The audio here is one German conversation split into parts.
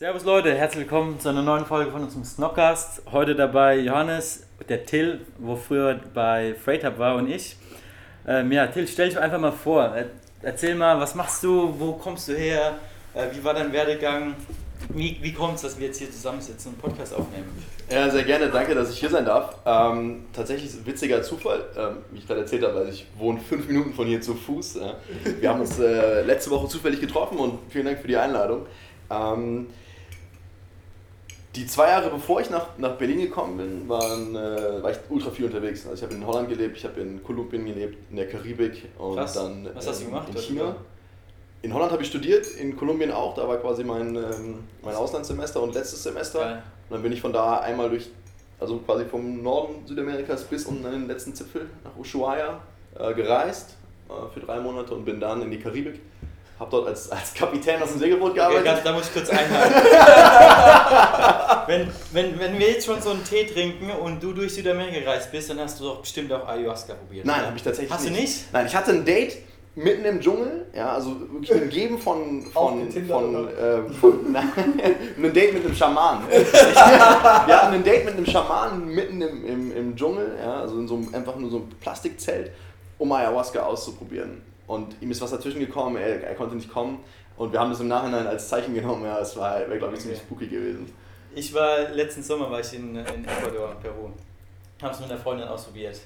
Servus Leute, herzlich willkommen zu einer neuen Folge von unserem Snockcast. Heute dabei Johannes, der Till, wo früher bei Freight Hub war und ich. Ähm, ja, Till, stell dich einfach mal vor. Erzähl mal, was machst du, wo kommst du her, äh, wie war dein Werdegang, wie, wie kommt es, dass wir jetzt hier zusammensitzen und einen Podcast aufnehmen? Ja, sehr gerne, danke, dass ich hier sein darf. Ähm, tatsächlich ein witziger Zufall, ähm, wie ich gerade erzählt habe, also ich wohne fünf Minuten von hier zu Fuß. Ja. Wir haben uns äh, letzte Woche zufällig getroffen und vielen Dank für die Einladung. Ähm, die zwei Jahre bevor ich nach, nach Berlin gekommen bin, waren, äh, war ich ultra viel unterwegs. Also ich habe in Holland gelebt, ich habe in Kolumbien gelebt, in der Karibik und Krass. dann Was hast du ähm, gemacht in China. In Holland habe ich studiert, in Kolumbien auch, da war quasi mein, ähm, mein Auslandssemester und letztes Semester. Geil. Und dann bin ich von da einmal durch, also quasi vom Norden Südamerikas bis unten an den letzten Zipfel nach Ushuaia äh, gereist äh, für drei Monate und bin dann in die Karibik. Habe dort als, als Kapitän aus dem Segelboot Okay, gearbeitet. ganz, da muss ich kurz einhaken. wenn, wenn, wenn wir jetzt schon so einen Tee trinken und du durch Südamerika gereist bist, dann hast du doch bestimmt auch Ayahuasca probiert. Nein, habe ich tatsächlich Hast nicht. du nicht? Nein, ich hatte ein Date mitten im Dschungel, ja, also wirklich umgeben von, von, getindert, von, äh, von nein, ein Date mit einem Schaman. Wir hatten ein Date mit einem Schaman mitten im, im, im Dschungel, ja, also in so einem, einfach nur so einem Plastikzelt, um Ayahuasca auszuprobieren. Und ihm ist was dazwischen gekommen, er, er konnte nicht kommen. Und wir haben das im Nachhinein als Zeichen genommen, ja, es war, wäre glaube ich ziemlich Okay. spooky gewesen. Ich war letzten Sommer war ich in, in Ecuador, Peru. Habe es mit einer Freundin ausprobiert.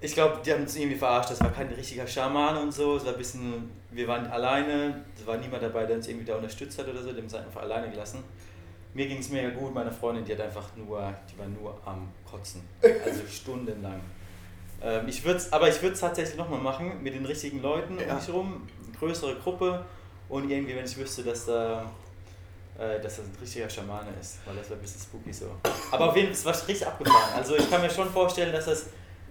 Ich glaube, die haben uns irgendwie verarscht. Das war kein richtiger Schaman und so. Es war ein bisschen, wir waren alleine. Es war niemand dabei, der uns irgendwie da unterstützt hat oder so. Die haben uns einfach alleine gelassen. Mir ging es mega gut. Meine Freundin, die hat einfach nur, die war nur am Kotzen. Also stundenlang. Ähm, ich würd's, aber ich würde es tatsächlich nochmal machen mit den richtigen Leuten um Ja. mich rum. Größere Gruppe. Und irgendwie, wenn ich wüsste, dass da äh, dass das ein richtiger Schamane ist, weil das war ein bisschen spooky so. Aber auf jeden Fall, es war richtig abgefahren. Also ich kann mir schon vorstellen, dass das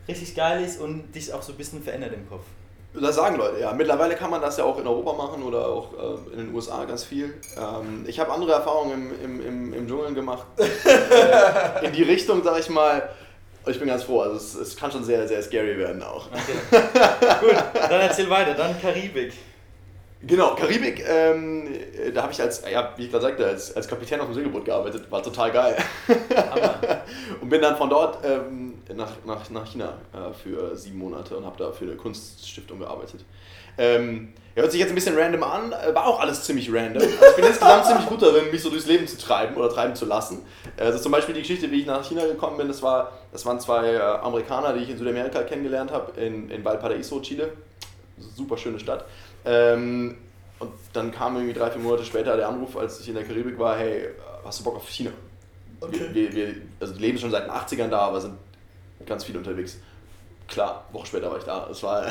richtig geil ist und dich auch so ein bisschen verändert im Kopf. Das sagen Leute, ja. Mittlerweile kann man das ja auch in Europa machen oder auch äh, in den USA ganz viel. Ähm, ich habe andere Erfahrungen im, im, im, im Dschungel gemacht. äh, in die Richtung, sag ich mal. Ich bin ganz froh, also es, es kann schon sehr, sehr scary werden auch. Okay. Gut, dann erzähl weiter. Dann Karibik. Genau, Karibik, ähm, äh, da habe ich als, ja, wie ich gerade sagte, als, als Kapitän auf dem Segelboot gearbeitet, war total geil. Und bin dann von dort ähm, nach, nach, nach China äh, für sieben Monate und habe da für eine Kunststiftung gearbeitet. Ähm, hört sich jetzt ein bisschen random an, äh, war auch alles ziemlich random. Also ich bin insgesamt ziemlich gut darin, mich so durchs Leben zu treiben oder treiben zu lassen. Äh, Also zum Beispiel die Geschichte, wie ich nach China gekommen bin, das, war, das waren zwei äh, Amerikaner, die ich in Südamerika kennengelernt habe, in, in Valparaiso, Chile. Super schöne Stadt. Ähm, und dann kam irgendwie drei, vier Monate später der Anruf, als ich in der Karibik war, hey, hast du Bock auf China? Wir, wir, wir, also leben schon seit den 80ern da, aber sind ganz viel unterwegs. Klar, Woche später war ich da. Es war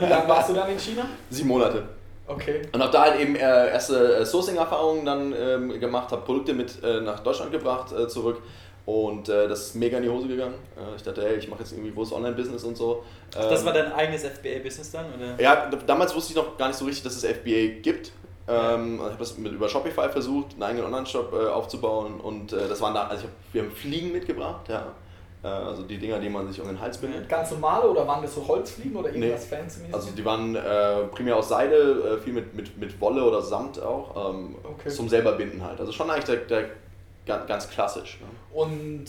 Wie lange warst du dann in China? sieben Monate. Okay. Und habe da halt eben äh, erste äh, Sourcing-Erfahrungen dann ähm, gemacht, habe Produkte mit äh, nach Deutschland gebracht äh, zurück. Und äh, das ist mega in die Hose gegangen. Äh, ich dachte, hey, ich mache jetzt irgendwie großes Online-Business und so. Das Ähm, war dein eigenes FBA-Business dann? Oder? Ja, damals wusste ich noch gar nicht so richtig, dass es FBA gibt. Ähm, also ich habe das mit, über Shopify versucht, einen eigenen Online-Shop aufzubauen und das waren da, also hab, wir haben Fliegen mitgebracht, ja. Äh, also die Dinger, die man sich um den Hals bindet. Ganz normale oder waren das so Holzfliegen oder irgendwas fancy? Also die waren äh, primär aus Seide, äh, viel mit, mit, mit Wolle oder Samt auch, ähm, Okay. zum selber binden halt. Also schon eigentlich der, der, ganz, ganz klassisch. Ne? Und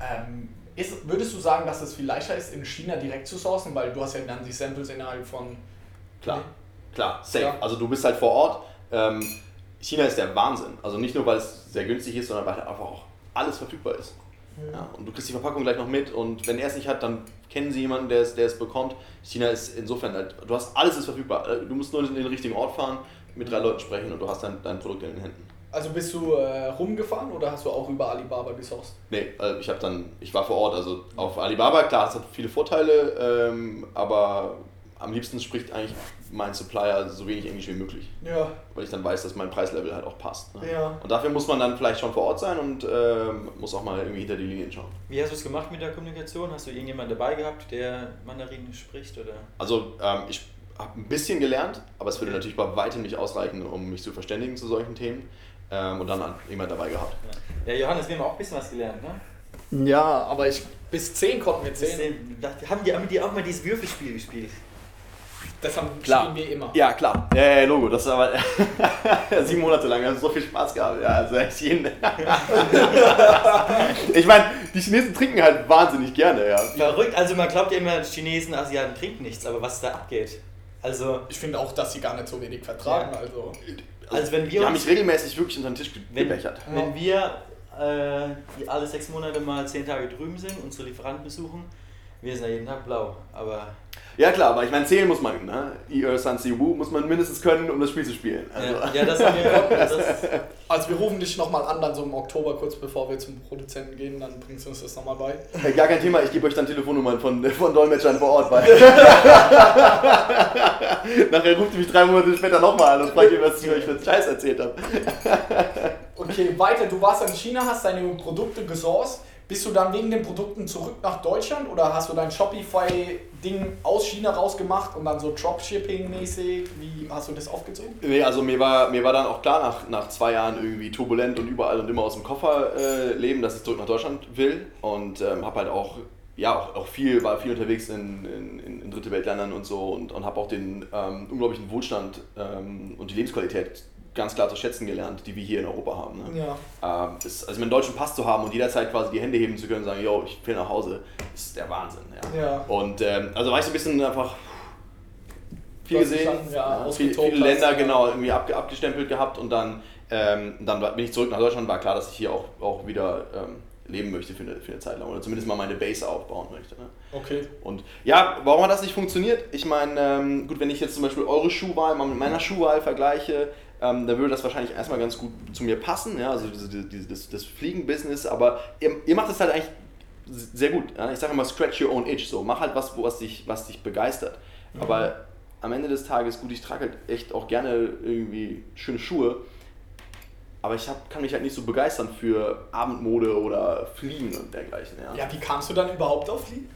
ähm, ist, würdest du sagen, dass es viel leichter ist, in China direkt zu sourcen? Weil du hast ja dann die Samples innerhalb von... Klar, klar, safe. Ja. Also du bist halt vor Ort. Ähm, China ist der Wahnsinn. Also nicht nur, weil es sehr günstig ist, sondern weil halt einfach auch alles verfügbar ist. Ja, und du kriegst die Verpackung gleich noch mit und wenn er es nicht hat, dann kennen sie jemanden, der es, der es bekommt. China ist insofern halt, du hast alles ist verfügbar. Du musst nur in den richtigen Ort fahren, mit drei Leuten sprechen und du hast dein, dein Produkt in den Händen. Also bist du äh, rumgefahren oder hast du auch über Alibaba gesourced? Nee, äh, ich habe dann, ich war vor Ort, also auf Alibaba, klar, es hat viele Vorteile, ähm, aber am liebsten spricht eigentlich mein Supplier so wenig Englisch wie möglich. Ja. weil ich dann weiß, dass mein Preislevel halt auch passt. Ne? Ja. Und dafür muss man dann vielleicht schon vor Ort sein und ähm, muss auch mal irgendwie hinter die Linien schauen. Wie hast du es gemacht mit der Kommunikation? Hast du irgendjemanden dabei gehabt, der Mandarin spricht? Oder? Also ähm, ich habe ein bisschen gelernt, aber es würde natürlich bei weitem nicht ausreichen, um mich zu verständigen zu solchen Themen. Ähm, und dann an- jemand dabei gehabt. Ja, Johannes, wir haben auch ein bisschen was gelernt, ne? Ja, aber ich bis 10 konnten wir Bis zählen. den- da haben die, haben die auch mal dieses Würfelspiel gespielt? Das haben Klar. spielen wir immer. Ja, klar. Ja, ja, Logo. Das ist aber sieben Monate lang. haben so viel Spaß gehabt. Ja, also echt jeden. ich meine, die Chinesen trinken halt wahnsinnig gerne, ja. Verrückt, also man glaubt ja immer, Chinesen, Asiaten trinken nichts, aber was da abgeht. Also, Ich finde auch, dass sie gar nicht so wenig vertragen. Ja. Also. Also wenn wir die haben mich regelmäßig wirklich unter den Tisch wenn, gebechert. wenn wir äh, alle sechs Monate mal zehn Tage drüben sind, unsere Lieferanten besuchen, wir sind ja jeden Tag blau. Aber Ja klar, aber ich meine, zählen muss man, ne? I, San Si Wu muss man mindestens können, um das Spiel zu spielen. Also. ja, ja, das haben wir. Das, Also wir rufen dich nochmal an, dann so im Oktober, kurz bevor wir zum Produzenten gehen, dann bringst du uns das nochmal bei. Äh, Gar kein Thema, ich gebe euch dann Telefonnummern von, von Dolmetschern vor Ort bei. Nachher ruft ihr mich drei Monate später nochmal an und fragt ihr, was ich euch für einen Scheiß erzählt habe. Okay, weiter. Du warst in China, hast deine Produkte gesourced. Bist du dann wegen den Produkten zurück nach Deutschland oder hast du dein Shopify-Ding aus China rausgemacht und dann so Dropshipping-mäßig? Wie hast du das aufgezogen? Nee, also mir war, mir war dann auch klar, nach, nach zwei Jahren irgendwie turbulent und überall und immer aus dem Koffer äh, leben, dass ich zurück nach Deutschland will. Und ähm, habe halt auch, ja, auch, auch viel, war viel unterwegs in, in, in, dritte Weltländern und so und, und habe auch den ähm, unglaublichen Wohlstand ähm, und die Lebensqualität ganz klar zu schätzen gelernt, die wir hier in Europa haben. Ne? Ja. Ähm, ist, also einen deutschen Pass zu haben und jederzeit quasi die Hände heben zu können und sagen, yo, ich will nach Hause, ist der Wahnsinn. Ja. Ja. Und ähm, also war ich so ein bisschen einfach viel gesehen, ja, viel, ausgetobt viele Länder hast, genau irgendwie abge, abgestempelt gehabt und dann, ähm, dann bin ich zurück nach Deutschland, war klar, dass ich hier auch, auch wieder ähm, leben möchte für eine, für eine Zeit lang oder zumindest mal meine Base aufbauen möchte. Ne? Okay. Und ja, warum hat das nicht funktioniert? Ich meine, ähm, gut, wenn ich jetzt zum Beispiel eure Schuhwahl mal mit meiner Schuhwahl vergleiche, ähm, dann würde das wahrscheinlich erstmal ganz gut zu mir passen, ja, also diese, diese, das, das Fliegen-Business, aber ihr, ihr macht es halt eigentlich sehr gut. Ja? Ich sage immer, scratch your own itch, so, mach halt was, was dich, was dich begeistert. Aber am Ende des Tages, gut, ich trage halt echt auch gerne irgendwie schöne Schuhe, aber ich hab, kann mich halt nicht so begeistern für Abendmode oder Fliegen und dergleichen. Ja, wie kamst du dann überhaupt auf Lean?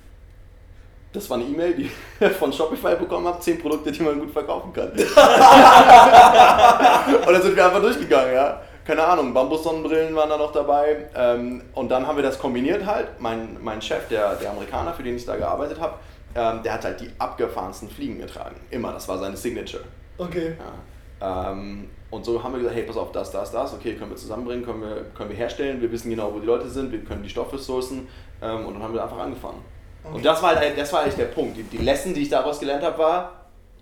Das war eine E-Mail, die ich von Shopify bekommen habe, 10 Produkte, die man gut verkaufen kann. und dann sind wir einfach durchgegangen, ja. Keine Ahnung, Bambussonnenbrillen waren da noch dabei. Ähm, und dann haben wir das kombiniert halt. Mein, mein Chef, der, der Amerikaner, für den ich da gearbeitet habe, ähm, der hat halt die abgefahrensten Fliegen getragen. Immer, das war seine Signature. Okay. Ja. Ähm, und so haben wir gesagt, hey, pass auf, das, das, das, okay, können wir zusammenbringen, können wir, können wir herstellen, wir wissen genau, wo die Leute sind, wir können die Stoffe sourcen ähm, und dann haben wir einfach angefangen. Und das war, halt, das war eigentlich der Punkt. Die, die Lesson, die ich daraus gelernt habe, war,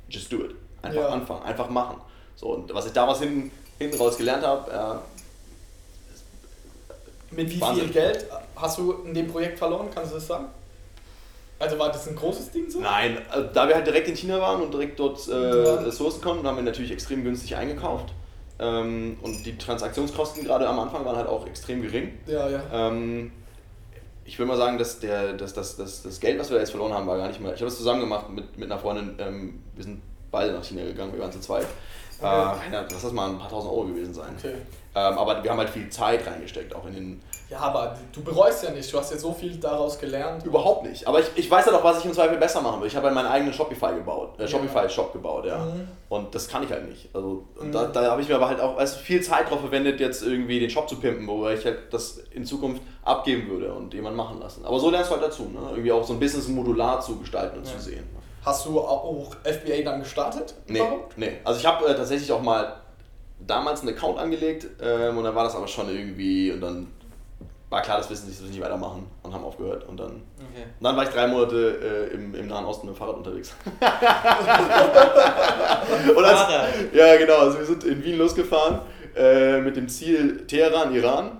just do it. Einfach Ja. anfangen, einfach machen. So, und was ich daraus hinten, hinten raus gelernt habe, ja, Mit wie Wahnsinn. viel Geld hast du in dem Projekt verloren? Kannst du das sagen? Also war das ein großes Ding so? Nein, also da wir halt direkt in China waren und direkt dort äh, sourcen konnten, haben wir natürlich extrem günstig eingekauft. Ähm, und die Transaktionskosten gerade am Anfang waren halt auch extrem gering. Ja, ja. Ähm, ich will mal sagen, dass der, dass, dass, dass das Geld, was wir da jetzt verloren haben, war gar nicht mal. Ich habe das zusammen gemacht mit, mit einer Freundin. Ähm, wir sind beide nach China gegangen, wir waren zu zweit. Äh, Okay. lass das mal ein paar tausend Euro gewesen sein. Okay. Ähm, aber wir haben halt viel Zeit reingesteckt, auch in den. Ja, aber du bereust ja nicht. Du hast ja so viel daraus gelernt. Überhaupt nicht. Aber ich, ich weiß ja doch, was ich im Zweifel besser machen will. Ich habe halt meinen eigenen Shopify gebaut, äh, Shopify-Shop gebaut, ja. Mhm. Und das kann ich halt nicht. Also Mhm. da, da habe ich mir aber halt auch weißt, du, viel Zeit drauf verwendet, jetzt irgendwie den Shop zu pimpen, wo ich halt das in Zukunft abgeben würde und jemand machen lassen. Aber so lernst du halt dazu, ne? Irgendwie auch so ein Business modular zu gestalten und Ja. zu sehen. Hast du auch FBA dann gestartet? Nee, Überhaupt? nee. Also ich habe äh, tatsächlich auch mal damals einen Account angelegt ähm, und dann war das aber schon irgendwie und dann war klar, das wissen sie, das nicht weitermachen und haben aufgehört und dann, und okay. dann war ich drei Monate äh, im, im Nahen Osten mit dem Fahrrad unterwegs. und als, ja genau, also wir sind in Wien losgefahren äh, mit dem Ziel Teheran, Iran.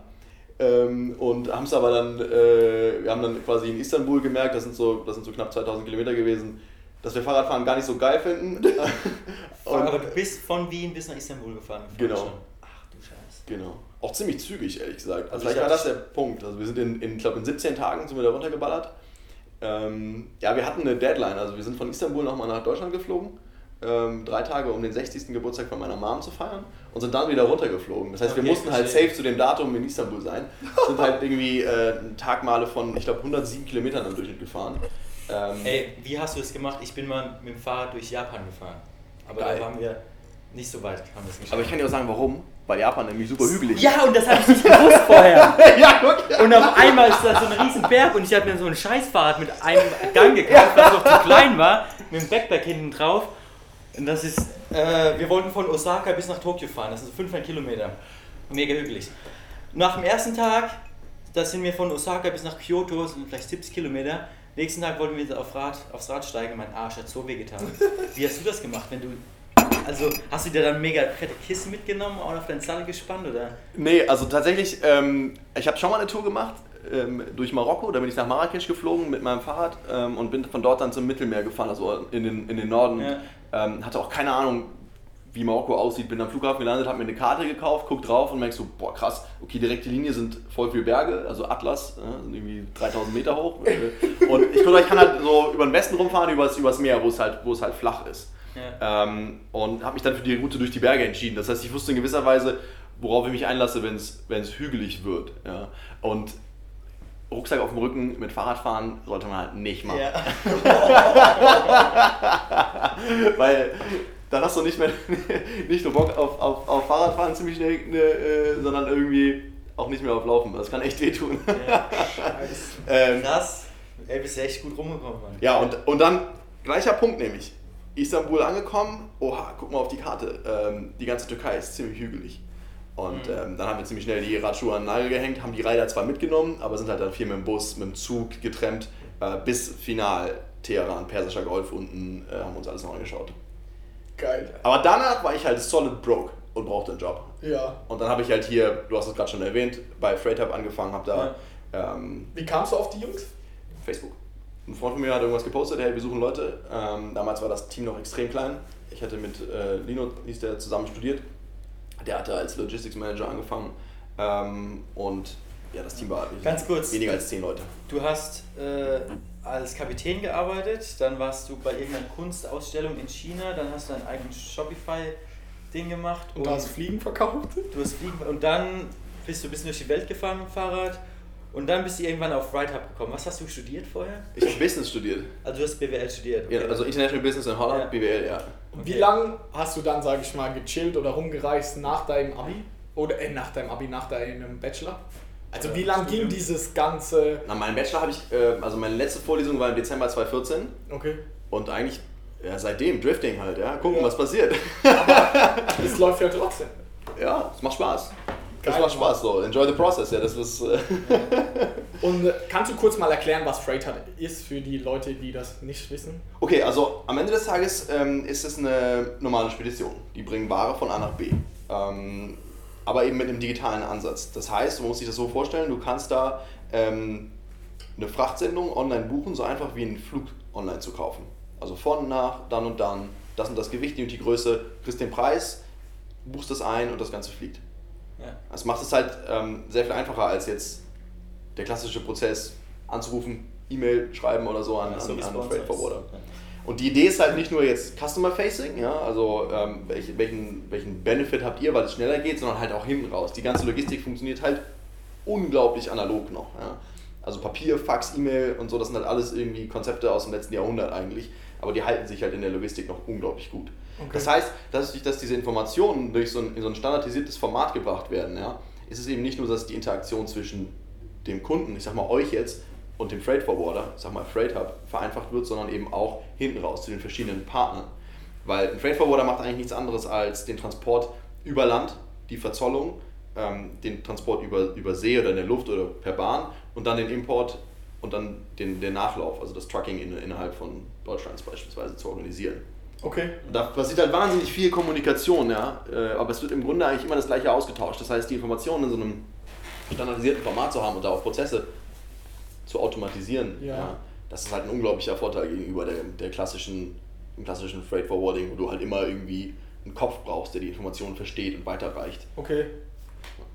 Ähm, und haben es aber dann, äh, wir haben dann quasi in Istanbul gemerkt, das sind so, das sind so knapp 2000 Kilometer gewesen, dass wir Fahrradfahren gar nicht so geil finden. und, Aber du bist von Wien bis nach Istanbul gefahren. Genau. Schon. Ach du Scheiße. Genau. Auch ziemlich zügig, ehrlich gesagt. Also vielleicht ich war das der Punkt. Also wir sind in, in glaube in 17 Tagen sind wir da runtergeballert. Ähm, ja, wir hatten eine Deadline. Also wir sind von Istanbul nochmal nach Deutschland geflogen. Ähm, drei Tage, um den 60. Geburtstag von meiner Mom zu feiern. Und sind dann wieder runtergeflogen. Das heißt, wir Okay, mussten halt safe zu dem Datum in Istanbul sein. Sind halt irgendwie äh, Tagmale von, ich glaube, 107 Kilometern im Durchschnitt gefahren. Ähm, Ey, wie hast du das gemacht? Ich bin mal mit dem Fahrrad durch Japan gefahren. Aber Geil. da waren wir nicht so weit, haben wir es geschafft. aber ich kann dir auch sagen, warum. Weil Japan nämlich super hügelig ist. Ja, und das habe ich nicht gewusst vorher. ja, okay. Und auf einmal ist da so ein riesen Berg und ich habe mir so ein Scheißfahrrad mit einem Gang gekauft, was noch zu klein war, mit dem Backpack hinten drauf. Und das ist, äh, wir wollten von Osaka bis nach Tokio fahren, das sind so 500 Kilometer. Mega hügelig. Nach dem ersten Tag, da sind wir von Osaka bis nach Kyoto, das sind vielleicht 70 Kilometer. Nächsten Tag wollten wir auf Rad, aufs Rad steigen, mein Arsch hat so wehgetan. Wie hast du das gemacht, wenn du also hast du dir dann mega fette Kissen mitgenommen und auf deinen Sattel gespannt oder? Nee, also tatsächlich, ähm, ich habe schon mal eine Tour gemacht ähm, durch Marokko, da bin ich nach Marrakesch geflogen mit meinem Fahrrad ähm, und bin von dort dann zum Mittelmeer gefahren, also in den, in den Norden. Ja. Ähm, hatte auch keine Ahnung, wie Marokko aussieht, bin am Flughafen gelandet, habe mir eine Karte gekauft, guck drauf und merkst so, boah krass, okay, direkte Linie sind voll viele Berge, also Atlas, äh, sind irgendwie 3000 Meter hoch. und ich konnte, ich kann halt so über den Westen rumfahren, übers, übers Meer, wo es halt, wo es halt flach ist. Ja. Ähm, und habe mich dann für die Route durch die Berge entschieden. Das heißt, ich wusste in gewisser Weise, worauf ich mich einlasse, wenn es hügelig wird. Ja. Und Rucksack auf dem Rücken mit Fahrradfahren sollte man halt nicht machen. Ja. Weil dann hast du nicht mehr nicht nur Bock auf, auf, auf Fahrradfahren ziemlich schnell, ne, äh, sondern irgendwie auch nicht mehr auf Laufen. Das kann echt wehtun. Ja. ähm, Krass. Ey, bist ja echt gut rumgekommen, Mann. ja, und, und dann gleicher Punkt nämlich. Istanbul angekommen, oha, guck mal auf die Karte. Ähm, die ganze Türkei ist ziemlich hügelig. Und Mhm. ähm, dann haben wir ziemlich schnell die Radschuhe an den Nagel gehängt, haben die Räder zwar mitgenommen, aber sind halt dann viel mit dem Bus, mit dem Zug getrennt, äh, bis final Teheran, Persischer Golf unten, äh, haben uns alles noch angeschaut. Geil. Aber danach war ich halt solid broke und brauchte einen Job. Ja. Und dann habe ich halt hier, du hast es gerade schon erwähnt, bei Freight Hub angefangen, habe da ähm, Wie kamst du auf die Jungs? Facebook. Ein Freund von mir hat irgendwas gepostet, hey, wir suchen Leute. Ähm, damals war das Team noch extrem klein. Ich hatte mit äh, Lino, hieß der, zusammen studiert. Der hatte als Logistics Manager angefangen. Ähm, und ja, das Team war Ganz kurz. weniger als zehn Leute. Du hast äh, als Kapitän gearbeitet, dann warst du bei irgendeiner Kunstausstellung in China, dann hast du dein eigenes Shopify-Ding gemacht Und du hast Fliegen verkauft? du hast Fliegen und dann bist du ein bisschen durch die Welt gefahren mit dem Fahrrad und dann bist du irgendwann auf Ride Hub gekommen. Was hast du studiert vorher? Ich habe Business studiert. Also du hast BWL studiert. Ja, also International Business in Holland, Ja. BWL, ja. Wie Okay. lange hast du dann, sag ich mal, gechillt oder rumgereist nach deinem Abi? Oder äh, nach deinem Abi, nach deinem Bachelor? Also Ja, wie lang ging dieses ganze. Na, meinen Bachelor habe ich, äh, also meine letzte Vorlesung war im Dezember 2014 Okay. und eigentlich ja, seitdem Drifting halt, ja. Gucken, Ja. was passiert. Es läuft ja trotzdem. Ja, es macht Spaß. Geil, macht Spaß so. Enjoy the process, ja. Das ist. Äh, Und äh, kannst du kurz mal erklären, was Freight Hut ist für die Leute, die das nicht wissen? okay, also am Ende des Tages ähm, ist es eine normale Spedition. Die bringen Ware von A nach B. Ähm, aber eben mit einem digitalen Ansatz. Das heißt, du musst dich das so vorstellen, du kannst da ähm, eine Frachtsendung online buchen, so einfach wie einen Flug online zu kaufen. Also von, nach, dann und dann, das und das Gewicht, die und die Größe, kriegst den Preis, buchst das ein und das Ganze fliegt. Ja. Das macht es halt ähm, sehr viel einfacher als jetzt der klassische Prozess anzurufen, E-Mail schreiben oder so an, Ja, so an, wie an. Freight Forwarder. Ja. Und die Idee ist halt nicht nur jetzt Customer-Facing, ja, also ähm, welch, welchen, welchen Benefit habt ihr, weil es schneller geht, sondern halt auch hinten raus. Die ganze Logistik funktioniert halt unglaublich analog noch. Ja. Also Papier, Fax, E-Mail und so, das sind halt alles irgendwie Konzepte aus dem letzten Jahrhundert eigentlich, aber die halten sich halt in der Logistik noch unglaublich gut. Okay. Das heißt, dass, dass diese Informationen durch so ein, in so ein standardisiertes Format gebracht werden, ja, ist es eben nicht nur, dass die Interaktion zwischen dem Kunden, ich sag mal euch jetzt, und dem Freight Forwarder, ich sag mal Freight Hub, vereinfacht wird, sondern eben auch hinten raus zu den verschiedenen Partnern. Weil ein Freight Forwarder macht eigentlich nichts anderes als den Transport über Land, die Verzollung, ähm, den Transport über, über See oder in der Luft oder per Bahn und dann den Import und dann den, den Nachlauf, also das Trucking in, innerhalb von Deutschlands beispielsweise zu organisieren. Okay. Da passiert halt wahnsinnig viel Kommunikation, ja. Äh, Aber es wird im Grunde eigentlich immer das gleiche ausgetauscht. Das heißt, die Informationen in so einem standardisierten Format zu haben und da auch Prozesse zu automatisieren, Ja. das ist halt ein unglaublicher Vorteil gegenüber der, der klassischen, dem klassischen Freight Forwarding, wo du halt immer irgendwie einen Kopf brauchst, der die Informationen versteht und weiterreicht. Okay.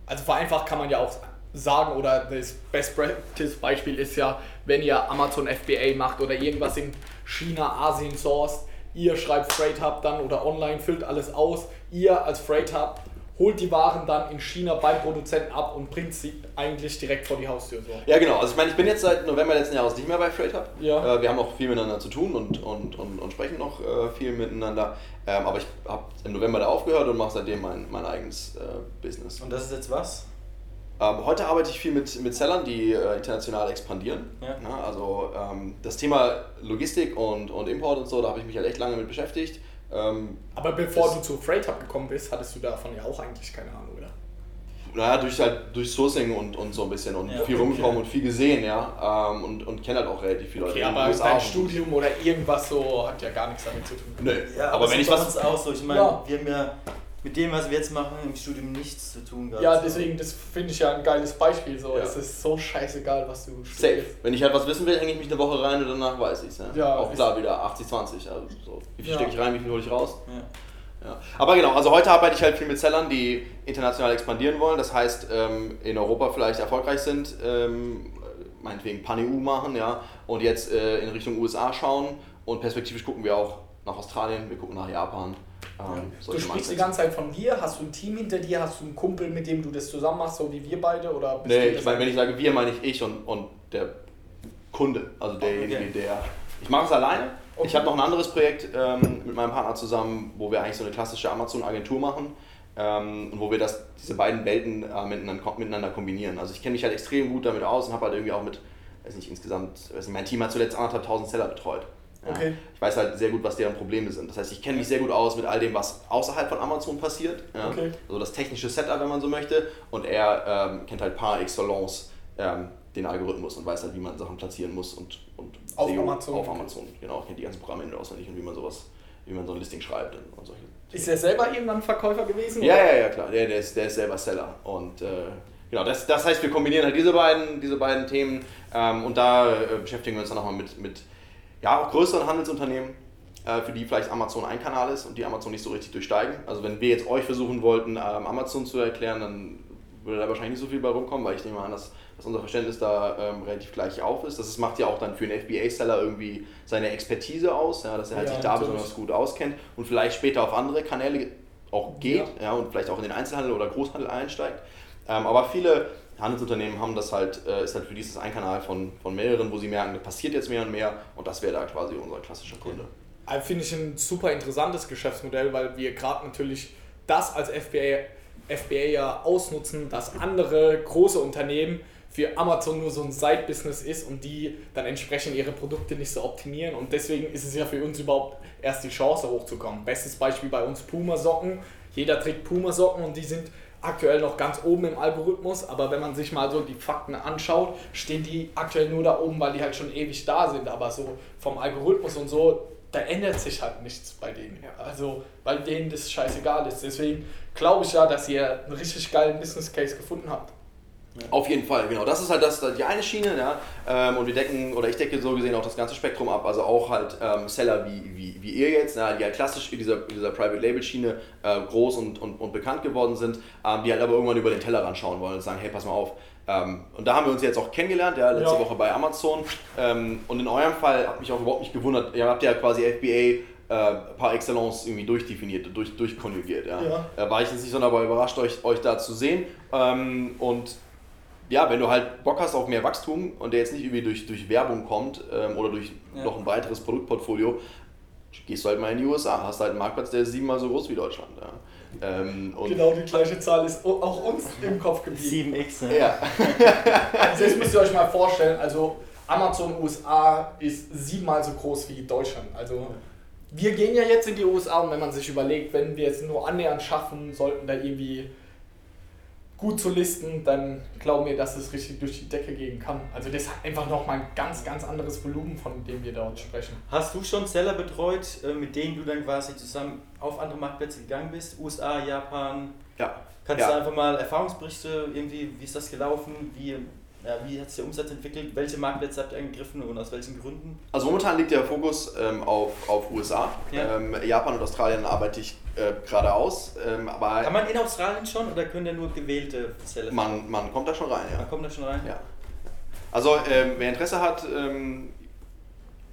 Also vereinfacht kann man ja auch sagen, oder das Best Practice Beispiel ist ja, wenn ihr Amazon FBA macht oder irgendwas in China, Asien sourced, ihr schreibt Freight Hub dann oder online, füllt alles aus, ihr als Freight Hub holt die Waren dann in China beim Produzenten ab und bringt sie eigentlich direkt vor die Haustür. So. Ja, genau. Also ich meine, ich bin jetzt seit November letzten Jahres nicht mehr bei Freight Hub. Ja. Äh, wir haben noch viel miteinander zu tun und, und, und, und sprechen noch äh, viel miteinander. Ähm, aber ich habe im November da aufgehört und mache seitdem mein, mein eigenes äh, Business. Und das ist jetzt was? Ähm, heute arbeite ich viel mit, mit Sellern, die äh, international expandieren. Ja. Na, also ähm, das Thema Logistik und, und Import und so, da habe ich mich halt echt lange mit beschäftigt. Ähm, Aber bevor du zu Freight Hub gekommen bist, hattest du davon ja auch eigentlich keine Ahnung, oder? naja, durch, halt, durch Sourcing und, und so ein bisschen und Ja, viel okay. rumgekommen und viel gesehen, ja. Ähm, und, und kenne halt auch relativ viele Okay, Leute. in den aber USA dein Studium oder irgendwas so hat ja gar nichts damit zu tun. Nö, Ja, aber, wenn es ich bei was. uns auch so. Ich meine, Ja. wir haben ja mit dem, was wir jetzt machen, im Studium nichts zu tun gehabt. Ja, deswegen, das finde ich ja ein geiles Beispiel. So. Ja. Es ist so scheißegal, was du Safe. studierst. Wenn ich halt was wissen will, hänge ich mich eine Woche rein und danach weiß ich es. Ja. Ja, auch klar wieder 80-20. Also so. Wie viel Ja. stecke ich rein, wie viel hole ich raus? Ja. Ja. Aber genau, also heute arbeite ich halt viel mit Sellern, die international expandieren wollen. Das heißt, ähm, in Europa vielleicht erfolgreich sind, ähm, meinetwegen Pan-EU machen, ja, und jetzt äh, in Richtung USA schauen. Und perspektivisch gucken wir auch nach Australien, wir gucken nach Japan. Ähm, Du sprichst die Mindsets. ganze Zeit von wir, hast du ein Team hinter dir, hast du einen Kumpel, mit dem du das zusammen machst, so wie wir beide? Oder Nee, ich meine, wenn ich sage wir, meine ich ich und, und der Kunde, also derjenige, Okay. der. Ich mache es alleine. Ich Okay. habe noch ein anderes Projekt ähm, mit meinem Partner zusammen, wo wir eigentlich so eine klassische Amazon-Agentur machen ähm, und wo wir das, diese beiden Welten äh, miteinander, miteinander kombinieren. Also ich kenne mich halt extrem gut damit aus und habe halt irgendwie auch mit, weiß nicht, insgesamt, weiß nicht, mein Team hat zuletzt anderthalb tausend Seller betreut. Ja. Okay. Ich weiß halt sehr gut, was deren Probleme sind. Das heißt, ich kenne mich sehr gut aus mit all dem, was außerhalb von Amazon passiert. Ja. Okay. Also das technische Setup, wenn man so möchte. Und er ähm, kennt halt par excellence ähm, den Algorithmus und weiß halt, wie man Sachen platzieren muss und, und Auf Amazon. Auf Amazon, genau. Kennt die ganzen Programme in- und auswendig und wie man sowas, wie man so ein Listing schreibt und, und solche. Ist er selber irgendwann Verkäufer gewesen? Ja, oder? ja, ja, klar. Der, der, ist, der ist selber Seller. Und äh, genau, das, das heißt, wir kombinieren halt diese beiden, diese beiden Themen ähm, und da äh, beschäftigen wir uns dann nochmal mit, mit ja, auch größeren Handelsunternehmen, äh, für die vielleicht Amazon ein Kanal ist und die Amazon nicht so richtig durchsteigen. Also wenn wir jetzt euch versuchen wollten, ähm, Amazon zu erklären, dann würde da wahrscheinlich nicht so viel bei rumkommen, weil ich nehme an, dass, dass unser Verständnis da ähm, relativ gleich auf ist. Das ist, macht ja auch dann für einen FBA-Seller irgendwie seine Expertise aus, ja, dass er halt Ja, sich da natürlich. besonders gut auskennt und vielleicht später auf andere Kanäle auch geht Ja. ja. und vielleicht auch in den Einzelhandel oder Großhandel einsteigt. Ähm, aber viele Handelsunternehmen haben das halt, äh, ist halt für dieses ein Kanal von, von mehreren, wo sie merken, da passiert jetzt mehr und mehr und das wäre da quasi unser klassischer Kunde. Also Finde ich ein super interessantes Geschäftsmodell, weil wir gerade natürlich das als FBA, FBA ja ausnutzen, dass andere große Unternehmen für Amazon nur so ein Side-Business ist und die dann entsprechend ihre Produkte nicht so optimieren. Und deswegen ist es ja für uns überhaupt erst die Chance hochzukommen. Bestes Beispiel bei uns Puma-Socken. Jeder trägt Puma-Socken und die sind aktuell noch ganz oben im Algorithmus, aber wenn man sich mal so die Fakten anschaut, stehen die aktuell nur da oben, weil die halt schon ewig da sind. Aber so vom Algorithmus und so, da ändert sich halt nichts bei denen. Also, weil denen das scheißegal ist. Deswegen glaube ich ja, dass ihr einen richtig geilen Business Case gefunden habt. Auf jeden Fall, genau. Das ist halt das, die eine Schiene, ja. Ähm, und wir decken, oder ich decke so gesehen auch das ganze Spektrum ab, also auch halt ähm, Seller wie, wie, wie ihr jetzt, ja, die halt klassisch in dieser, in dieser Private Label Schiene äh, groß und, und, und bekannt geworden sind, ähm, die halt aber irgendwann über den Tellerrand schauen wollen und sagen, hey, pass mal auf. Ähm, und da haben wir uns jetzt auch kennengelernt, ja, letzte Ja. Woche bei Amazon. Ähm, und in eurem Fall hat mich auch überhaupt nicht gewundert, ihr habt ja quasi FBA äh, par excellence irgendwie durchdefiniert, durch, durchkonjugiert. Ja. Ja. Da war ich jetzt nicht sonderbar überrascht, euch, euch da zu sehen. Ähm, und ja, wenn du halt Bock hast auf mehr Wachstum und der jetzt nicht irgendwie durch, durch Werbung kommt ähm, oder durch Ja. noch ein weiteres Produktportfolio, gehst du halt mal in die USA. Hast halt einen Marktplatz, der ist siebenmal so groß wie Deutschland. Ja. Ähm, und Genau die gleiche Zahl ist auch uns im Kopf geblieben. 7x, ne? Ja, Also das müsst ihr euch mal vorstellen, also Amazon USA ist siebenmal so groß wie Deutschland. Also wir gehen ja jetzt in die USA und wenn man sich überlegt, wenn wir es nur annähernd schaffen sollten, da irgendwie gut zu listen, dann glauben wir, dass es richtig durch die Decke gehen kann. Also das hat einfach nochmal ein ganz, ganz anderes Volumen, von dem wir dort sprechen. Hast du schon Seller betreut, äh, mit denen du dann quasi zusammen auf andere Marktplätze gegangen bist? USA, Japan? ja. Kannst Ja. du einfach mal Erfahrungsberichte, irgendwie, wie ist das gelaufen? Wie, ja, wie hat sich der Umsatz entwickelt? Welche Marktplätze habt ihr angegriffen und aus welchen Gründen? Also momentan liegt der Fokus ähm, auf, auf USA. Ja. Ähm, Japan und Australien arbeite ich äh, gerade aus. Ähm, aber Kann man in Australien schon oder können da nur gewählte Seller? man, man kommt da schon rein, ja. Man kommt da schon rein? Ja. Also, ähm, wer Interesse hat, ähm,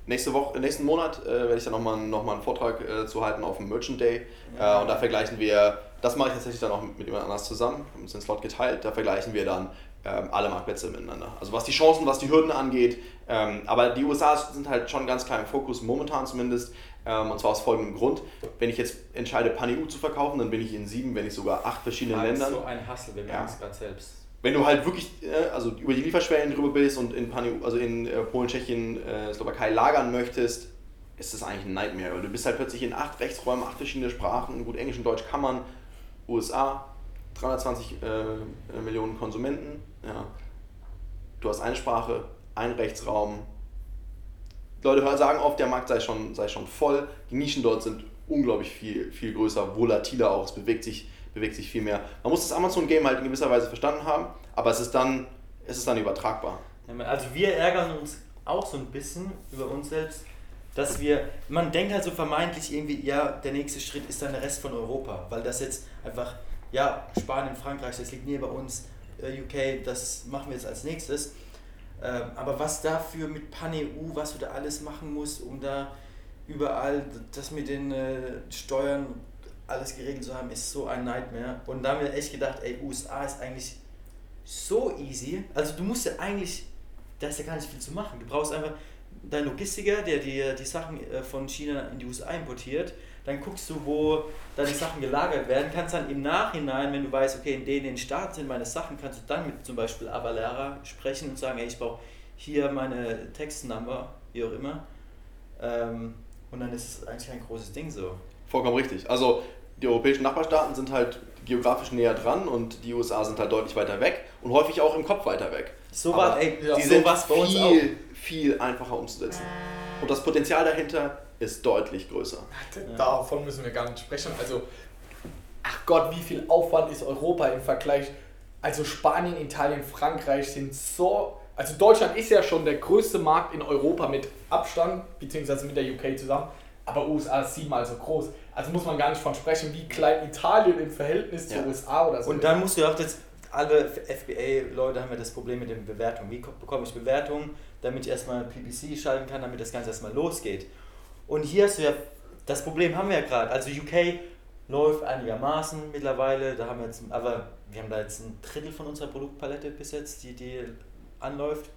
nächste Woche, nächsten Monat äh, werde ich da nochmal noch mal einen Vortrag äh, zu halten auf dem Merchant Day. Ja. Äh, und da vergleichen wir das mache ich tatsächlich dann auch mit jemand anders zusammen, haben uns den Slot geteilt, da vergleichen wir dann ähm, alle Marktplätze miteinander. Also was die Chancen, was die Hürden angeht, ähm, aber die USA sind halt schon ganz klar im Fokus, momentan zumindest, ähm, und zwar aus folgendem Grund, wenn ich jetzt entscheide, Pan-EU zu verkaufen, dann bin ich in sieben, wenn nicht sogar acht verschiedenen Das ist Ländern. so ein Hassel, wir Ja. merken es gerade selbst. Wenn du halt wirklich äh, also über die Lieferschwellen drüber bist und in, Pan also in äh, Polen, Tschechien, äh, Slowakei lagern möchtest, ist das eigentlich ein Nightmare. Weil du bist halt plötzlich in acht Rechtsräumen, acht verschiedene Sprachen, gut Englisch und Deutsch kann man, USA, 320 äh, Millionen Konsumenten, ja. du hast eine Sprache, einen Rechtsraum. Leute sagen oft, der Markt sei schon, sei schon voll. Die Nischen dort sind unglaublich viel, viel größer, volatiler auch, es bewegt sich, bewegt sich viel mehr. Man muss das Amazon-Game halt in gewisser Weise verstanden haben, aber es ist dann, es ist dann übertragbar. Also wir ärgern uns auch so ein bisschen über uns selbst, dass wir, man denkt halt so vermeintlich irgendwie, ja, der nächste Schritt ist dann der Rest von Europa, weil das jetzt einfach, ja, Spanien, Frankreich, das liegt näher bei uns, UK, das machen wir jetzt als nächstes. Ähm, aber was dafür mit Pan-EU, was du da alles machen musst, um da überall das mit den äh, Steuern alles geregelt zu haben, ist so ein Nightmare. Und da haben wir echt gedacht, ey, USA ist eigentlich so easy. Also du musst ja eigentlich, da ist ja gar nicht viel zu machen. Du brauchst einfach deinen Logistiker, der dir die Sachen äh, von China in die USA importiert. Dann guckst du, wo deine Sachen gelagert werden. Kannst dann im Nachhinein, wenn du weißt, okay, in den, den Staaten sind meine Sachen, kannst du dann mit zum Beispiel Avalera sprechen und sagen, ey, ich brauche hier meine Textnummer, wie auch immer. Ähm, und dann ist es eigentlich kein großes Ding so. Vollkommen richtig. Also die europäischen Nachbarstaaten sind halt geografisch näher dran und die USA sind halt deutlich weiter weg und häufig auch im Kopf weiter weg. So war, ey, ja, die so sind war's bei uns auch. viel, viel einfacher umzusetzen. Und das Potenzial dahinter ist deutlich größer. Davon müssen wir gar nicht sprechen. Also, ach Gott, wie viel Aufwand ist Europa im Vergleich? Also Spanien, Italien, Frankreich sind so. Also Deutschland ist ja schon der größte Markt in Europa mit Abstand, beziehungsweise mit der UK zusammen. Aber USA ist siebenmal so groß. Also muss man gar nicht von sprechen, wie klein Italien im Verhältnis Ja. zu USA oder so. Und dann musst du auch jetzt, alle FBA-Leute haben ja das Problem mit den Bewertungen. Wie ko- bekomme ich Bewertungen, damit ich erstmal PPC schalten kann, damit das Ganze erstmal losgeht. Und hier hast du ja, das Problem haben wir ja gerade. Also UK läuft einigermaßen mittlerweile, da haben wir jetzt, aber wir haben da jetzt ein Drittel von unserer Produktpalette bis jetzt, die, die anläuft.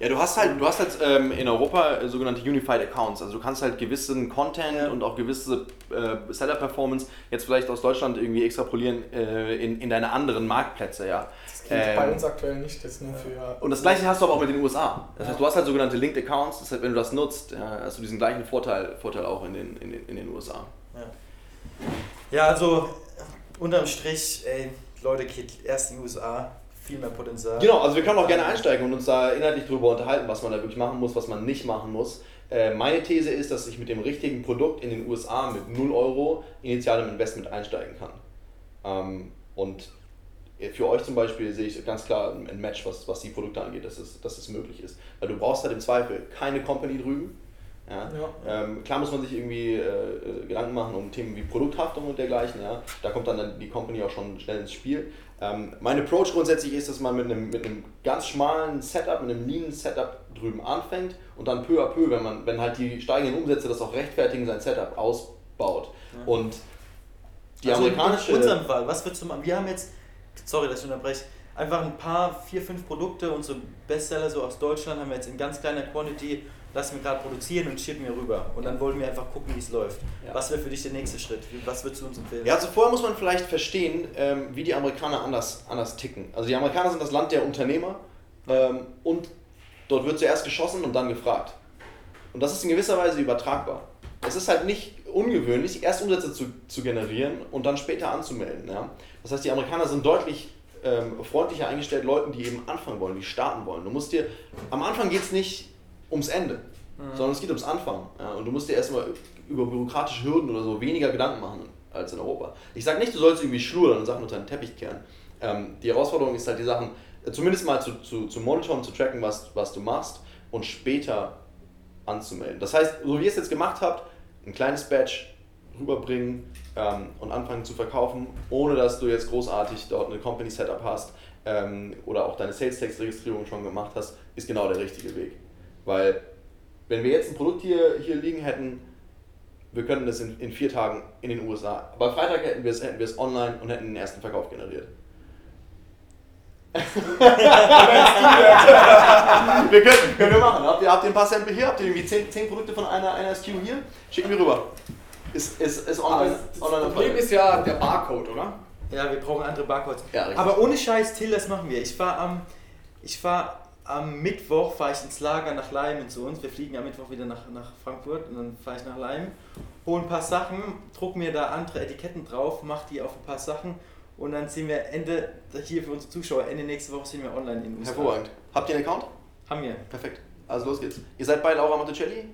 Ja, du hast halt, du hast halt ähm, in Europa äh, sogenannte Unified Accounts. Also du kannst halt gewissen Content Ja. und auch gewisse äh, Seller-Performance jetzt vielleicht aus Deutschland irgendwie extrapolieren äh, in, in deine anderen Marktplätze, ja. das geht ähm, bei uns aktuell nicht, das nur für. Und das gleiche hast du aber auch mit den USA. Das heißt, du hast halt sogenannte Linked Accounts, das heißt, wenn du das nutzt, ja, hast du diesen gleichen Vorteil, Vorteil auch in den, in den, in den USA. Ja, ja also unterm Strich, ey, Leute, geht erst in die USA, viel mehr Potenzial. Genau, also wir können auch gerne einsteigen und uns da inhaltlich drüber unterhalten, was man da wirklich machen muss, was man nicht machen muss. Äh, meine These ist, dass ich mit dem richtigen Produkt in den USA mit 0 Euro initial im Investment einsteigen kann. Ähm, und für euch zum Beispiel sehe ich ganz klar ein Match, was, was die Produkte angeht, dass es, dass es möglich ist. Weil du brauchst halt im Zweifel keine Company drüben. Ja? Ja. Ähm, klar muss man sich irgendwie äh, Gedanken machen um Themen wie Produkthaftung und dergleichen. Ja? Da kommt dann die Company auch schon schnell ins Spiel. Ähm, mein Approach grundsätzlich ist, dass man mit einem, mit einem ganz schmalen Setup, mit einem lean Setup drüben anfängt und dann peu à peu, wenn, man, wenn halt die steigenden Umsätze das auch rechtfertigen, sein Setup ausbaut. Ja. Und die also amerikanische... In unserem Fall, was würdest du machen? Wir haben jetzt, sorry, dass ich unterbreche, einfach ein paar, vier, fünf Produkte, unsere Bestseller so aus Deutschland haben wir jetzt in ganz kleiner Quantity, lassen wir gerade produzieren und schicken wir rüber. Und dann wollen wir einfach gucken, wie es läuft. Ja. Was wäre für dich der nächste Schritt? Was würdest du uns empfehlen? Ja, also vorher muss man vielleicht verstehen, ähm, wie die Amerikaner anders, anders ticken. Also die Amerikaner sind das Land der Unternehmer ähm, und dort wird zuerst geschossen und dann gefragt. Und das ist in gewisser Weise übertragbar. Es ist halt nicht ungewöhnlich, erst Umsätze zu, zu generieren und dann später anzumelden. Ja? Das heißt, die Amerikaner sind deutlich ähm, freundlicher eingestellt Leuten, die eben anfangen wollen, die starten wollen. Du musst dir, am Anfang geht es nicht ums Ende, sondern es geht ums Anfangen. Ja? Und du musst dir erstmal über bürokratische Hürden oder so weniger Gedanken machen als in Europa. Ich sage nicht, du sollst irgendwie schludern und Sachen unter den Teppich kehren. Ähm, die Herausforderung ist halt, die Sachen äh, zumindest mal zu, zu, zu monitoren, zu tracken, was, was du machst und später anzumelden. Das heißt, so wie ihr es jetzt gemacht habt, ein kleines Batch rüberbringen ähm, und anfangen zu verkaufen, ohne dass du jetzt großartig dort eine Company Setup hast ähm, oder auch deine Sales Tax Registrierung schon gemacht hast, ist genau der richtige Weg. Weil wenn wir jetzt ein Produkt hier, hier liegen hätten, wir könnten das in, in vier Tagen in den USA. Aber Freitag hätten wir es hätten wir es online und hätten den ersten Verkauf generiert. wir können, können wir machen. Habt ihr, habt ihr ein paar Sample hier? Habt ihr irgendwie 10, 10 Produkte von einer, einer SKU hier? Schicken wir rüber. Ist, ist, ist online. das online Problem ist ja der Barcode, oder? Ja, wir brauchen andere Barcodes. Ja. Aber ohne Scheiß, Till, das machen wir. Ich fahre am, ich fahr am Mittwoch fahr ich ins Lager nach Leim zu uns. Wir fliegen am Mittwoch wieder nach, nach Frankfurt und dann fahre ich nach Leim, hole ein paar Sachen, druck mir da andere Etiketten drauf, mach die auf ein paar Sachen und dann sind wir Ende, hier für unsere Zuschauer, Ende nächste Woche sind wir online in den USA. Hervorragend. Habt ihr einen Account? Haben wir. Perfekt. Also los geht's. Ihr seid bei Laura Monticelli?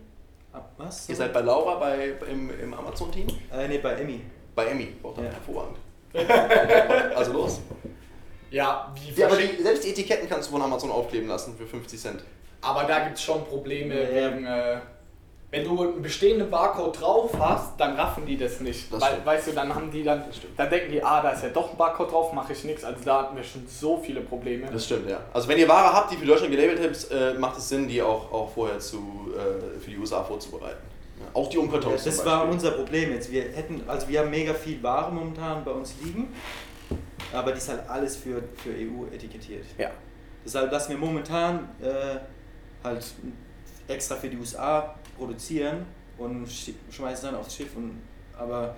Ah, Was? Ihr seid bei Laura bei, im, im Amazon-Team? Äh, nee, bei Emmy. Bei Emmy. Oh, dann Ja. Hervorragend. also los. Ja, wie Ja, aber die, selbst die Etiketten kannst du von Amazon aufkleben lassen für 50 Cent. Aber da gibt es schon Probleme Ja. wegen, äh, wenn du einen bestehenden Barcode drauf hast, dann raffen die das nicht. Das Weil, weißt du, dann haben die dann, Das dann denken die, ah, da ist ja doch ein Barcode drauf, mache ich nichts. Also da hatten wir schon so viele Probleme. Das stimmt, ja. Also wenn ihr Ware habt, die für Deutschland gelabelt ist, äh, macht es Sinn, die auch, auch vorher zu, äh, für die USA vorzubereiten. Ja, auch die Ja, Umkartons das zum war unser Problem jetzt. Wir hätten, also wir haben mega viel Ware momentan bei uns liegen, aber die ist halt alles für, für EU etikettiert. Ja. Deshalb lassen wir momentan äh, halt extra für die USA produzieren und schmeißen dann aufs Schiff. Und, aber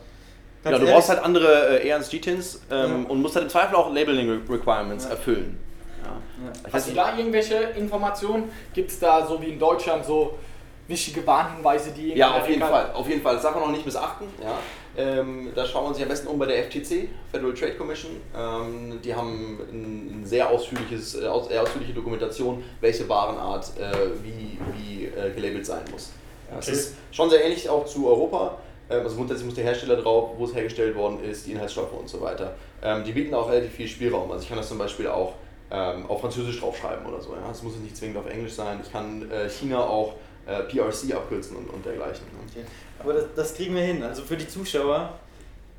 Ja, du ehrlich, brauchst halt andere äh, ERNs-G-Tins ähm, Ja. und musst halt im Zweifel auch Labeling-Requirements Ja. erfüllen. Ja. Hast du da irgendwelche Informationen? Gibt es da so wie in Deutschland so wichtige Warnhinweise, die Ja, in auf jeden Fall. Auf jeden Fall. Das darf man noch nicht missachten. Ja. Ähm, da schauen wir uns sich am besten um bei der FTC, Federal Trade Commission. Ähm, die haben ein, ein sehr ausführliches, äh, aus, ausführliche Dokumentation, welche Warenart äh, wie, wie äh, gelabelt sein muss. Ja, Okay. Es ist schon sehr ähnlich auch zu Europa. Ähm, also grundsätzlich muss der Hersteller drauf, wo es hergestellt worden ist, die Inhaltsstoffe und so weiter. Ähm, die bieten auch relativ viel Spielraum. Also ich kann das zum Beispiel auch ähm, auf Französisch draufschreiben oder so. Ja. Es muss nicht zwingend auf Englisch sein. Ich kann äh, China auch äh, PRC abkürzen und, und dergleichen. Ne? Okay. Aber das, das kriegen wir hin. Also für die Zuschauer,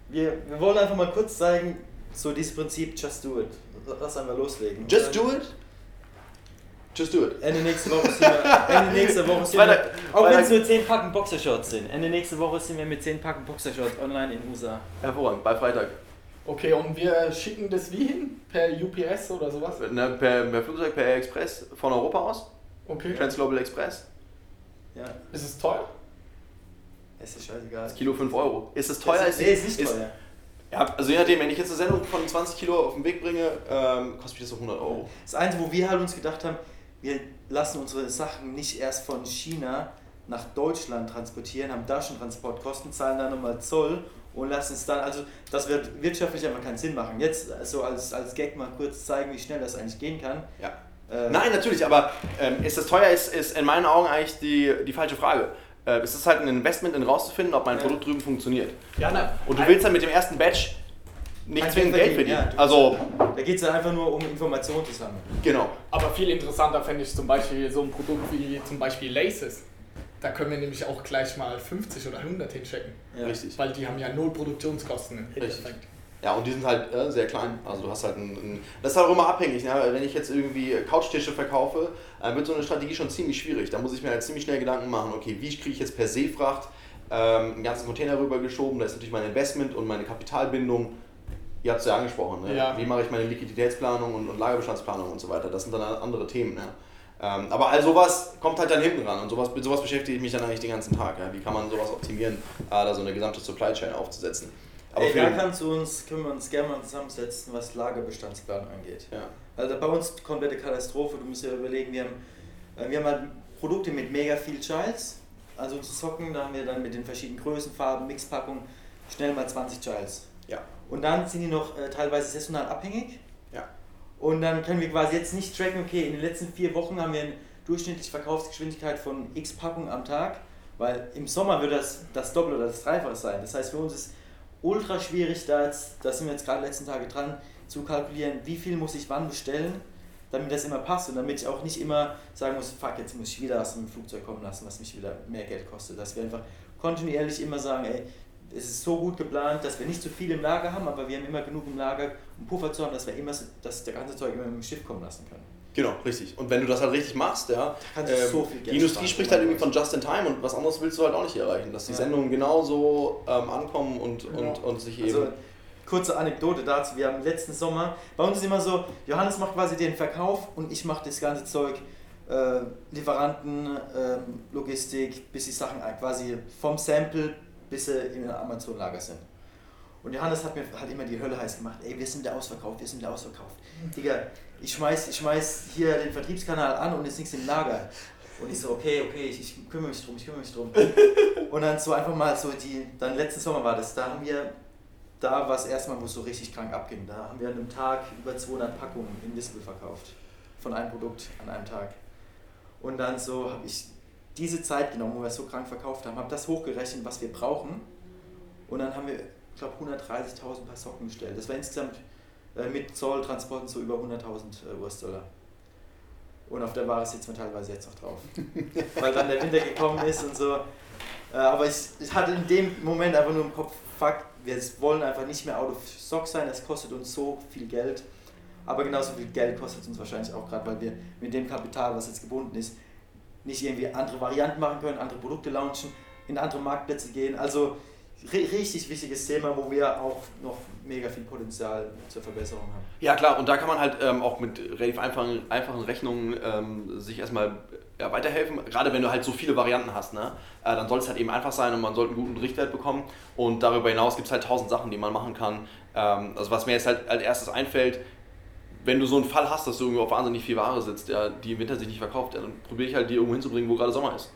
wir, wir wollen einfach mal kurz zeigen, so dieses Prinzip Just Do It. Lass einfach loslegen. Just dann- do it. Just do it. Ende nächste Woche sind wir, Ende nächste Woche sind wir, auch wenn es nur 10 Packen Boxershorts sind, Ende nächste Woche sind wir mit 10 Packen Boxershorts online in USA. Hervorragend, bei Freitag. Okay, und wir schicken das wie hin? Per UPS oder sowas? Ne, per, per Flugzeug, per Air Express von Europa aus. Okay. Transglobal Express. Ja, Ist es teuer? Es ist scheißegal. Das Kilo 5 Euro. Ist es teuer? Ist, nee, ist nicht teuer. Ja, also je nachdem, wenn ich jetzt eine Sendung von 20 Kilo auf den Weg bringe, ähm, kostet mich das so 100 Euro. Das Einzige, wo wir halt uns gedacht haben, wir lassen unsere Sachen nicht erst von China nach Deutschland transportieren, haben da schon Transportkosten, zahlen dann nochmal Zoll und lassen es dann, also das wird wirtschaftlich einfach keinen Sinn machen. Jetzt so als, als Gag mal kurz zeigen, wie schnell das eigentlich gehen kann. Ja. Äh, Nein, natürlich, aber ähm, ist das teuer, ist, ist in meinen Augen eigentlich die, die falsche Frage. Äh, es ist halt ein Investment, in rauszufinden, ob mein Ja. Produkt drüben funktioniert. Ja, nein. Und du willst dann mit dem ersten Batch nicht zwingend Geld verdienen. ja. also, Da geht es dann einfach nur um Informationen zu sammeln. genau. Aber viel interessanter fände ich zum Beispiel so ein Produkt wie zum Beispiel Laces. Da können wir nämlich auch gleich mal 50 oder 100 hinschicken. Ja. Richtig. Weil die haben ja null Produktionskosten im Richtig. Endeffekt. Ja, und die sind halt äh, sehr klein. Also du hast halt ein, ein Das ist halt auch immer abhängig. Ne? Wenn ich jetzt irgendwie Couchtische verkaufe, äh, wird so eine Strategie schon ziemlich schwierig. Da muss ich mir halt ziemlich schnell Gedanken machen, okay, wie kriege ich jetzt per Seefracht ähm, einen ganzen Container rübergeschoben? Da ist natürlich mein Investment und meine Kapitalbindung. Ihr habt es ja angesprochen. Ne? Ja. Wie mache ich meine Liquiditätsplanung und, und Lagerbestandsplanung und so weiter? Das sind dann andere Themen. Ne? Ähm, aber all sowas kommt halt dann hinten ran und sowas, mit sowas beschäftige ich mich dann eigentlich den ganzen Tag. Ja? Wie kann man sowas optimieren, äh, da so eine gesamte Supply Chain aufzusetzen? Aber Ey, da kannst du uns, können wir uns gerne mal zusammensetzen, was Lagerbestandsplan angeht. ja. Also bei uns komplette Katastrophe. Du musst dir überlegen, wir haben, äh, wir haben halt Produkte mit mega viel Childs. Also unsere Socken, da haben wir dann mit den verschiedenen Größen, Farben, Mixpackungen schnell mal 20 Childs. Ja. Und dann sind die noch äh, teilweise saisonal abhängig. Ja. Und dann können wir quasi jetzt nicht tracken, okay, in den letzten vier Wochen haben wir eine durchschnittliche Verkaufsgeschwindigkeit von x Packungen am Tag, weil im Sommer wird das das Doppel oder das Dreifache sein. Das heißt, für uns ist ultra schwierig, da, jetzt, da sind wir jetzt gerade letzten Tage dran, zu kalkulieren, wie viel muss ich wann bestellen, damit das immer passt und damit ich auch nicht immer sagen muss, fuck, jetzt muss ich wieder mit dem Flugzeug kommen lassen, was mich wieder mehr Geld kostet. Dass wir einfach kontinuierlich immer sagen, ey, es ist so gut geplant, dass wir nicht zu viel im Lager haben, aber wir haben immer genug im Lager, um Puffer zu haben, dass wir immer, dass der ganze Zeug immer im Schiff kommen lassen können. Genau, richtig. Und wenn du das halt richtig machst, ja, ähm, so viel die Industrie spricht halt irgendwie von Just in Time und was anderes willst du halt auch nicht erreichen, dass die Ja. Sendungen genauso ähm, ankommen und, Ja. und, und sich eben. Also, kurze Anekdote dazu. Wir haben letzten Sommer, bei uns ist immer so, Johannes macht quasi den Verkauf und ich mache das ganze Zeug, äh, Lieferanten, ähm, Logistik, bis die Sachen quasi vom Sample bis sie im Amazon-Lager sind. Und Johannes hat mir halt immer die Hölle heiß gemacht, ey, wir sind der ausverkauft, wir sind der ausverkauft. Digga, ich schmeiß, ich schmeiß hier den Vertriebskanal an und ist nichts im Lager. Und ich so, okay, okay, ich, ich kümmere mich drum, ich kümmere mich drum. Und dann so einfach mal so die, dann letzten Sommer war das, da haben wir, da war es erstmal, wo es so richtig krank abging. Da haben wir an einem Tag über 200 Packungen Invisible verkauft. Von einem Produkt an einem Tag. Und dann so habe ich diese Zeit genommen, wo wir es so krank verkauft haben, habe das hochgerechnet, was wir brauchen. Und dann haben wir, ich glaube, 130.000 Paar Socken bestellt. Das war insgesamt mit Zoll, Transporten so über 100.000 äh, US-Dollar. Und auf der Ware sitzen wir teilweise jetzt noch drauf. Weil dann der Winter gekommen ist und so. Äh, aber ich, ich hatte in dem Moment einfach nur im Kopf, fuck, wir wollen einfach nicht mehr out of stock sein, das kostet uns so viel Geld. Aber genauso viel Geld kostet es uns wahrscheinlich auch gerade, weil wir mit dem Kapital, was jetzt gebunden ist, nicht irgendwie andere Varianten machen können, andere Produkte launchen, in andere Marktplätze gehen. Also ri- richtig wichtiges Thema, wo wir auch noch mega viel Potenzial zur Verbesserung haben. Ja klar, und da kann man halt ähm, auch mit relativ einfachen, einfachen Rechnungen ähm, sich erstmal ja, weiterhelfen. Gerade wenn du halt so viele Varianten hast, ne? äh, dann soll es halt eben einfach sein und man sollte einen guten Richtwert bekommen. Und darüber hinaus gibt es halt tausend Sachen, die man machen kann. Ähm, also was mir jetzt halt als erstes einfällt, wenn du so einen Fall hast, dass du irgendwo auf wahnsinnig viel Ware sitzt, ja, die im Winter sich nicht verkauft, ja, dann probiere ich halt die irgendwo hinzubringen, wo gerade Sommer ist.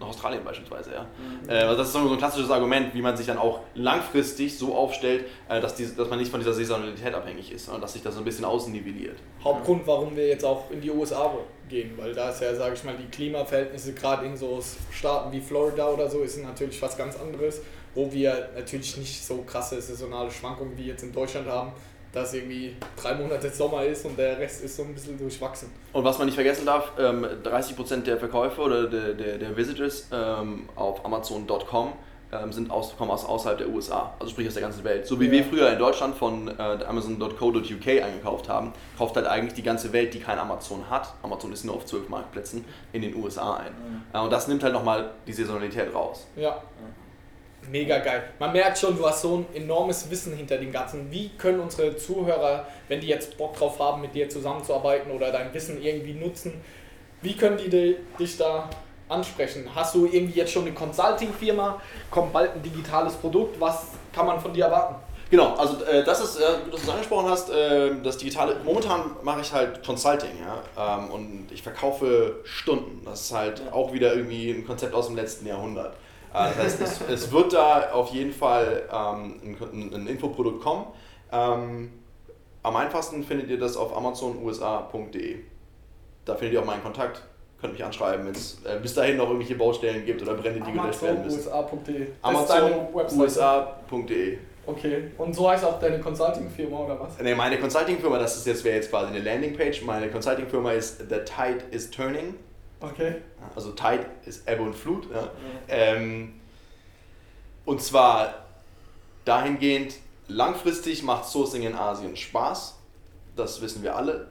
Nach Australien beispielsweise, ja. Äh, also das ist so ein klassisches Argument, wie man sich dann auch langfristig so aufstellt, äh, dass, die, dass man nicht von dieser Saisonalität abhängig ist, sondern dass sich das so ein bisschen ausnivelliert. Hauptgrund, warum wir jetzt auch in die USA gehen, weil da ist ja, sage ich mal, die Klimaverhältnisse gerade in so Staaten wie Florida oder so ist natürlich was ganz anderes, wo wir natürlich nicht so krasse saisonale Schwankungen wie jetzt in Deutschland haben, dass irgendwie drei Monate Sommer ist und der Rest ist so ein bisschen durchwachsen. Und was man nicht vergessen darf, ähm, 30% der Verkäufe oder der, der, der Visitors ähm, auf Amazon.com ähm, sind aus, kommen aus außerhalb der USA, also sprich aus der ganzen Welt. So wie Ja. wir früher in Deutschland von äh, Amazon.co.uk eingekauft haben, kauft halt eigentlich die ganze Welt, die kein Amazon hat. Amazon ist nur auf 12 Marktplätzen in den USA ein. Äh, und das nimmt halt nochmal die Saisonalität raus. Ja. Mega geil. Man merkt schon, du hast so ein enormes Wissen hinter dem Ganzen. Wie können unsere Zuhörer, wenn die jetzt Bock drauf haben, mit dir zusammenzuarbeiten oder dein Wissen irgendwie nutzen, wie können die di- dich da ansprechen? Hast du irgendwie jetzt schon eine Consulting-Firma? Kommt bald ein digitales Produkt? Was kann man von dir erwarten? Genau, also äh, das ist, äh, du es angesprochen hast, äh, das Digitale. Momentan mache ich halt Consulting, ja, ähm, und ich verkaufe Stunden. Das ist halt auch wieder irgendwie ein Konzept aus dem letzten Jahrhundert. Äh, das heißt, es, es wird da auf jeden Fall ähm, ein, ein Infoprodukt kommen. Ähm, am einfachsten findet ihr das auf amazonusa.de. Da findet ihr auch meinen Kontakt. Könnt mich anschreiben, wenn es äh, bis dahin noch irgendwelche Baustellen gibt oder Brände, die gelöscht werden müssen. AmazonuSA.de. Website. AmazonUSA.de. Okay. Und so heißt auch deine Consulting-Firma oder was? Nee, meine Consulting-Firma, das ist jetzt, wäre jetzt quasi eine Landingpage. Meine Consulting-Firma ist The Tide is Turning. Okay. Also Tide ist Ebbe und Flut. Ja. Ähm, und zwar dahingehend, langfristig macht Sourcing in Asien Spaß. Das wissen wir alle.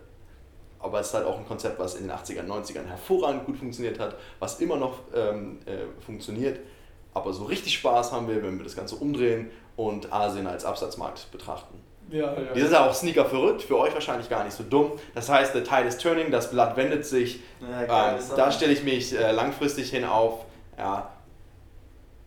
Aber es ist halt auch ein Konzept, was in den 80ern, 90ern hervorragend gut funktioniert hat, was immer noch ähm, äh, funktioniert. Aber so richtig Spaß haben wir, wenn wir das Ganze umdrehen und Asien als Absatzmarkt betrachten. Ja, Die sind ja auch Sneaker verrückt, für euch wahrscheinlich gar nicht so dumm. Das heißt, the tide is turning, das Blatt wendet sich. Ja, geil, ähm, da stelle ich mich äh, langfristig hin auf, ja,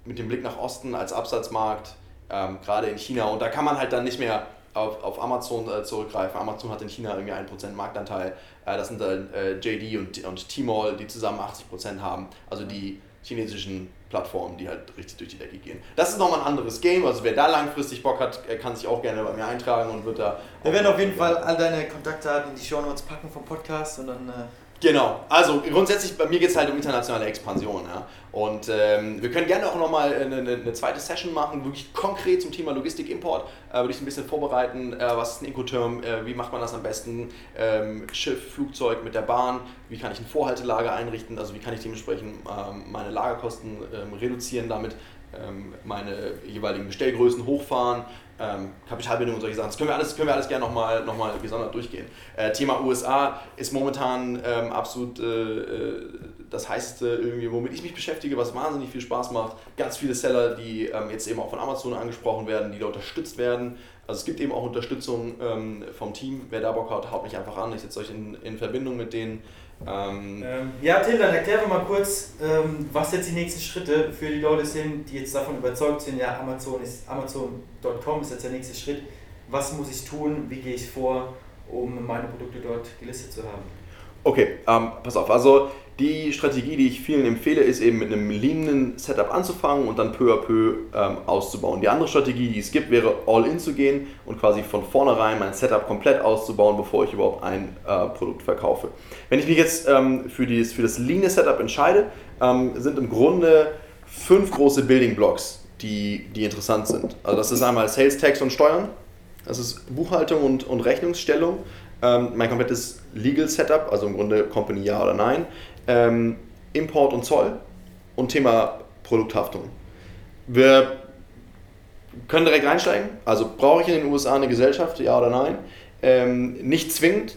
mit dem Blick nach Osten als Absatzmarkt, ähm, gerade in China. Und da kann man halt dann nicht mehr auf, auf Amazon äh, zurückgreifen. Amazon hat in China irgendwie 1% Marktanteil. Äh, das sind dann äh, JD und, und Tmall, die zusammen 80% haben. Also die chinesischen Plattformen, die halt richtig durch die Decke gehen. Das ist nochmal ein anderes Game. Also wer da langfristig Bock hat, äh, kann sich auch gerne bei mir eintragen und wird da. Wir werden auf jeden Fall all deine Kontaktdaten in die Shownotes packen vom Podcast und dann. Äh, Genau, also grundsätzlich bei mir geht es halt um internationale Expansion. Ja? Und ähm, wir können gerne auch nochmal eine, eine, eine zweite Session machen, wirklich konkret zum Thema Logistik-Import. Äh, würde ich ein bisschen vorbereiten, äh, was ist ein Incoterm, äh, wie macht man das am besten, ähm, Schiff, Flugzeug mit der Bahn, wie kann ich ein Vorhaltelager einrichten, also wie kann ich dementsprechend ähm, meine Lagerkosten ähm, reduzieren damit, ähm, meine jeweiligen Bestellgrößen hochfahren, ähm, Kapitalbindung und solche Sachen. Das können wir alles, können wir alles gerne nochmal noch mal gesondert durchgehen. Äh, Thema USA ist momentan ähm, absolut äh, äh, das heißeste, irgendwie, womit ich mich beschäftige, was wahnsinnig viel Spaß macht. Ganz viele Seller, die ähm, jetzt eben auch von Amazon angesprochen werden, die da unterstützt werden. Also es gibt eben auch Unterstützung ähm, vom Team. Wer da Bock hat, haut mich einfach an. Ich setze euch in, in Verbindung mit denen. Ähm, ähm, ja, Till, dann erklär doch mal kurz, ähm, was jetzt die nächsten Schritte für die Leute sind, die jetzt davon überzeugt sind, ja, Amazon ist Amazon.com ist jetzt der nächste Schritt. Was muss ich tun? Wie gehe ich vor, um meine Produkte dort gelistet zu haben? Okay, ähm, pass auf. Also die Strategie, die ich vielen empfehle, ist eben mit einem leanen Setup anzufangen und dann peu à peu ähm, auszubauen. Die andere Strategie, die es gibt, wäre all-in zu gehen und quasi von vornherein mein Setup komplett auszubauen, bevor ich überhaupt ein äh, Produkt verkaufe. Wenn ich mich jetzt ähm, für, dieses, für das lean Setup entscheide, ähm, sind im Grunde fünf große Building Blocks, die, die interessant sind. Also das ist einmal Sales Tax und Steuern, das ist Buchhaltung und, und Rechnungsstellung, ähm, mein komplettes Legal Setup, also im Grunde Company ja oder nein ähm, Import und Zoll und Thema Produkthaftung. Wir können direkt reinsteigen. Also brauche ich in den USA eine Gesellschaft, ja oder nein? Ähm, nicht zwingend,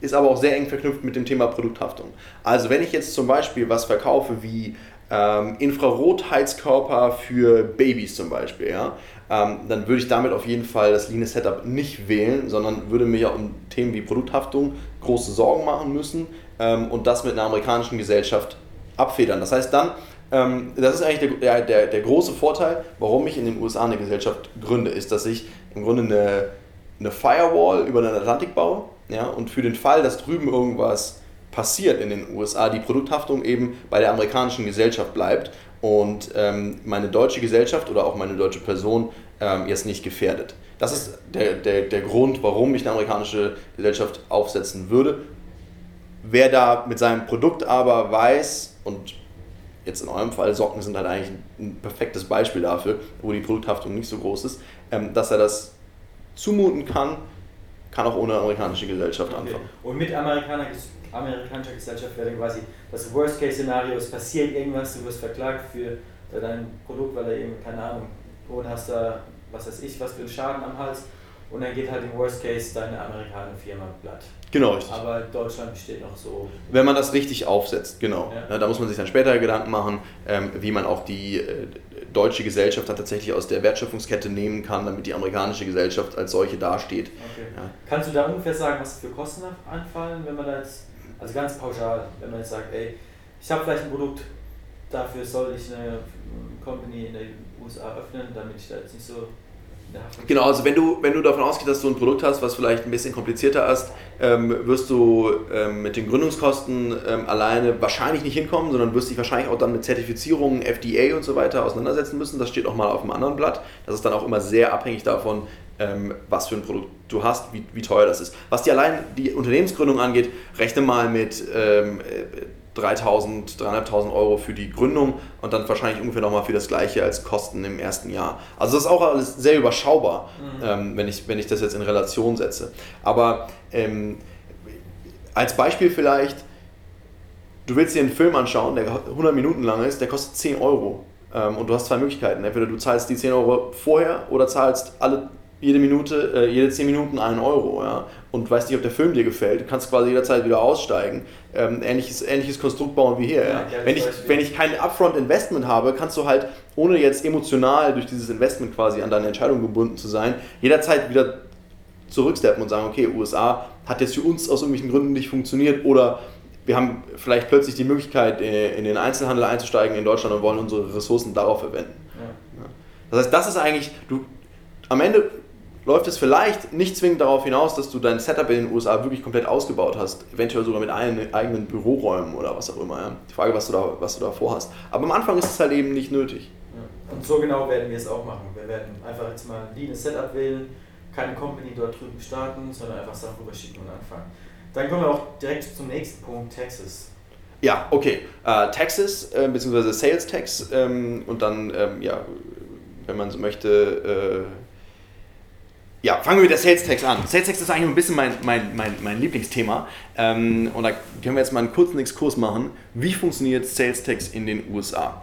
ist aber auch sehr eng verknüpft mit dem Thema Produkthaftung. Also wenn ich jetzt zum Beispiel was verkaufe wie ähm, Infrarotheizkörper für Babys zum Beispiel, ja, ähm, dann würde ich damit auf jeden Fall das Lean Setup nicht wählen, sondern würde mir ja um Themen wie Produkthaftung große Sorgen machen müssen ähm, und das mit einer amerikanischen Gesellschaft abfedern. Das heißt dann, ähm, das ist eigentlich der, der, der große Vorteil, warum ich in den USA eine Gesellschaft gründe, ist, dass ich im Grunde eine, eine Firewall über den Atlantik baue ja, und für den Fall, dass drüben irgendwas passiert in den USA, die Produkthaftung eben bei der amerikanischen Gesellschaft bleibt und ähm, meine deutsche Gesellschaft oder auch meine deutsche Person ähm, jetzt nicht gefährdet. Das ist der, der, der Grund, warum ich eine amerikanische Gesellschaft aufsetzen würde. Wer da mit seinem Produkt aber weiß, und jetzt in eurem Fall Socken sind halt eigentlich ein perfektes Beispiel dafür, wo die Produkthaftung nicht so groß ist, ähm, dass er das zumuten kann, kann auch ohne amerikanische Gesellschaft okay. anfangen. Und mit Amerikaner, amerikanischer Gesellschaft wäre quasi das Worst-Case-Szenario, es passiert irgendwas, du wirst verklagt für dein Produkt, weil er eben, keine Ahnung, und hast da, was weiß ich, was für einen Schaden am Hals und dann geht halt im Worst Case deine amerikanische Firma platt. Genau, richtig. Aber Deutschland besteht noch so. Wenn man das richtig aufsetzt, genau. Ja. da muss man sich dann später Gedanken machen, ähm, wie man auch die äh, deutsche Gesellschaft dann tatsächlich aus der Wertschöpfungskette nehmen kann, damit die amerikanische Gesellschaft als solche dasteht. Okay. Ja. Kannst du da ungefähr sagen, was für Kosten anfallen, wenn man da jetzt, also ganz pauschal, wenn man jetzt sagt, ey, ich habe vielleicht ein Produkt, dafür soll ich eine Company in den USA öffnen, damit ich da jetzt nicht so Genau, also wenn du, wenn du davon ausgehst, dass du ein Produkt hast, was vielleicht ein bisschen komplizierter ist, ähm, wirst du ähm, mit den Gründungskosten ähm, alleine wahrscheinlich nicht hinkommen, sondern wirst dich wahrscheinlich auch dann mit Zertifizierungen, FDA und so weiter auseinandersetzen müssen. Das steht auch mal auf einem anderen Blatt. Das ist dann auch immer sehr abhängig davon, ähm, was für ein Produkt du hast, wie, wie teuer das ist. Was die allein die Unternehmensgründung angeht, rechne mal mit ähm, 3.000, 3.500 Euro für die Gründung und dann wahrscheinlich ungefähr nochmal für das gleiche als Kosten im ersten Jahr. Also das ist auch alles sehr überschaubar, mhm. ähm, wenn, ich, wenn ich das jetzt in Relation setze. Aber ähm, als Beispiel vielleicht, du willst dir einen Film anschauen, der 100 Minuten lang ist, der kostet 10 Euro. Ähm, und du hast zwei Möglichkeiten. Entweder du zahlst die 10 Euro vorher oder zahlst alle jede Minute, äh, jede 10 Minuten einen Euro, ja, und weißt nicht, ob der Film dir gefällt, du kannst quasi jederzeit wieder aussteigen. Ähm, ähnliches, ähnliches Konstrukt bauen wie hier. Ja, ja. Wenn, ich, wenn ich kein Upfront-Investment habe, kannst du halt, ohne jetzt emotional durch dieses Investment quasi an deine Entscheidung gebunden zu sein, jederzeit wieder zurücksteppen und sagen, okay, USA hat jetzt für uns aus irgendwelchen Gründen nicht funktioniert oder wir haben vielleicht plötzlich die Möglichkeit, äh, in den Einzelhandel einzusteigen in Deutschland und wollen unsere Ressourcen darauf verwenden. Ja. Das heißt, das ist eigentlich, du, am Ende läuft es vielleicht nicht zwingend darauf hinaus, dass du dein Setup in den USA wirklich komplett ausgebaut hast, eventuell sogar mit eigenen Büroräumen oder was auch immer. Ja? Die Frage, was du, da, was du da vorhast. Aber am Anfang ist es halt eben nicht nötig. Ja. Und so genau werden wir es auch machen. Wir werden einfach jetzt mal ein leanes Setup wählen, keine Company dort drüben starten, sondern einfach Sachen rüberschicken und anfangen. Dann kommen wir auch direkt zum nächsten Punkt, Texas. Ja, okay. Äh, Taxes äh, bzw. Sales Tax ähm, und dann, ähm, ja, wenn man so möchte, äh, ja, fangen wir mit der Sales Tax an. Sales Tax ist eigentlich ein bisschen mein, mein, mein, mein Lieblingsthema. Ähm, und da können wir jetzt mal einen kurzen Exkurs machen. Wie funktioniert Sales Tax in den USA?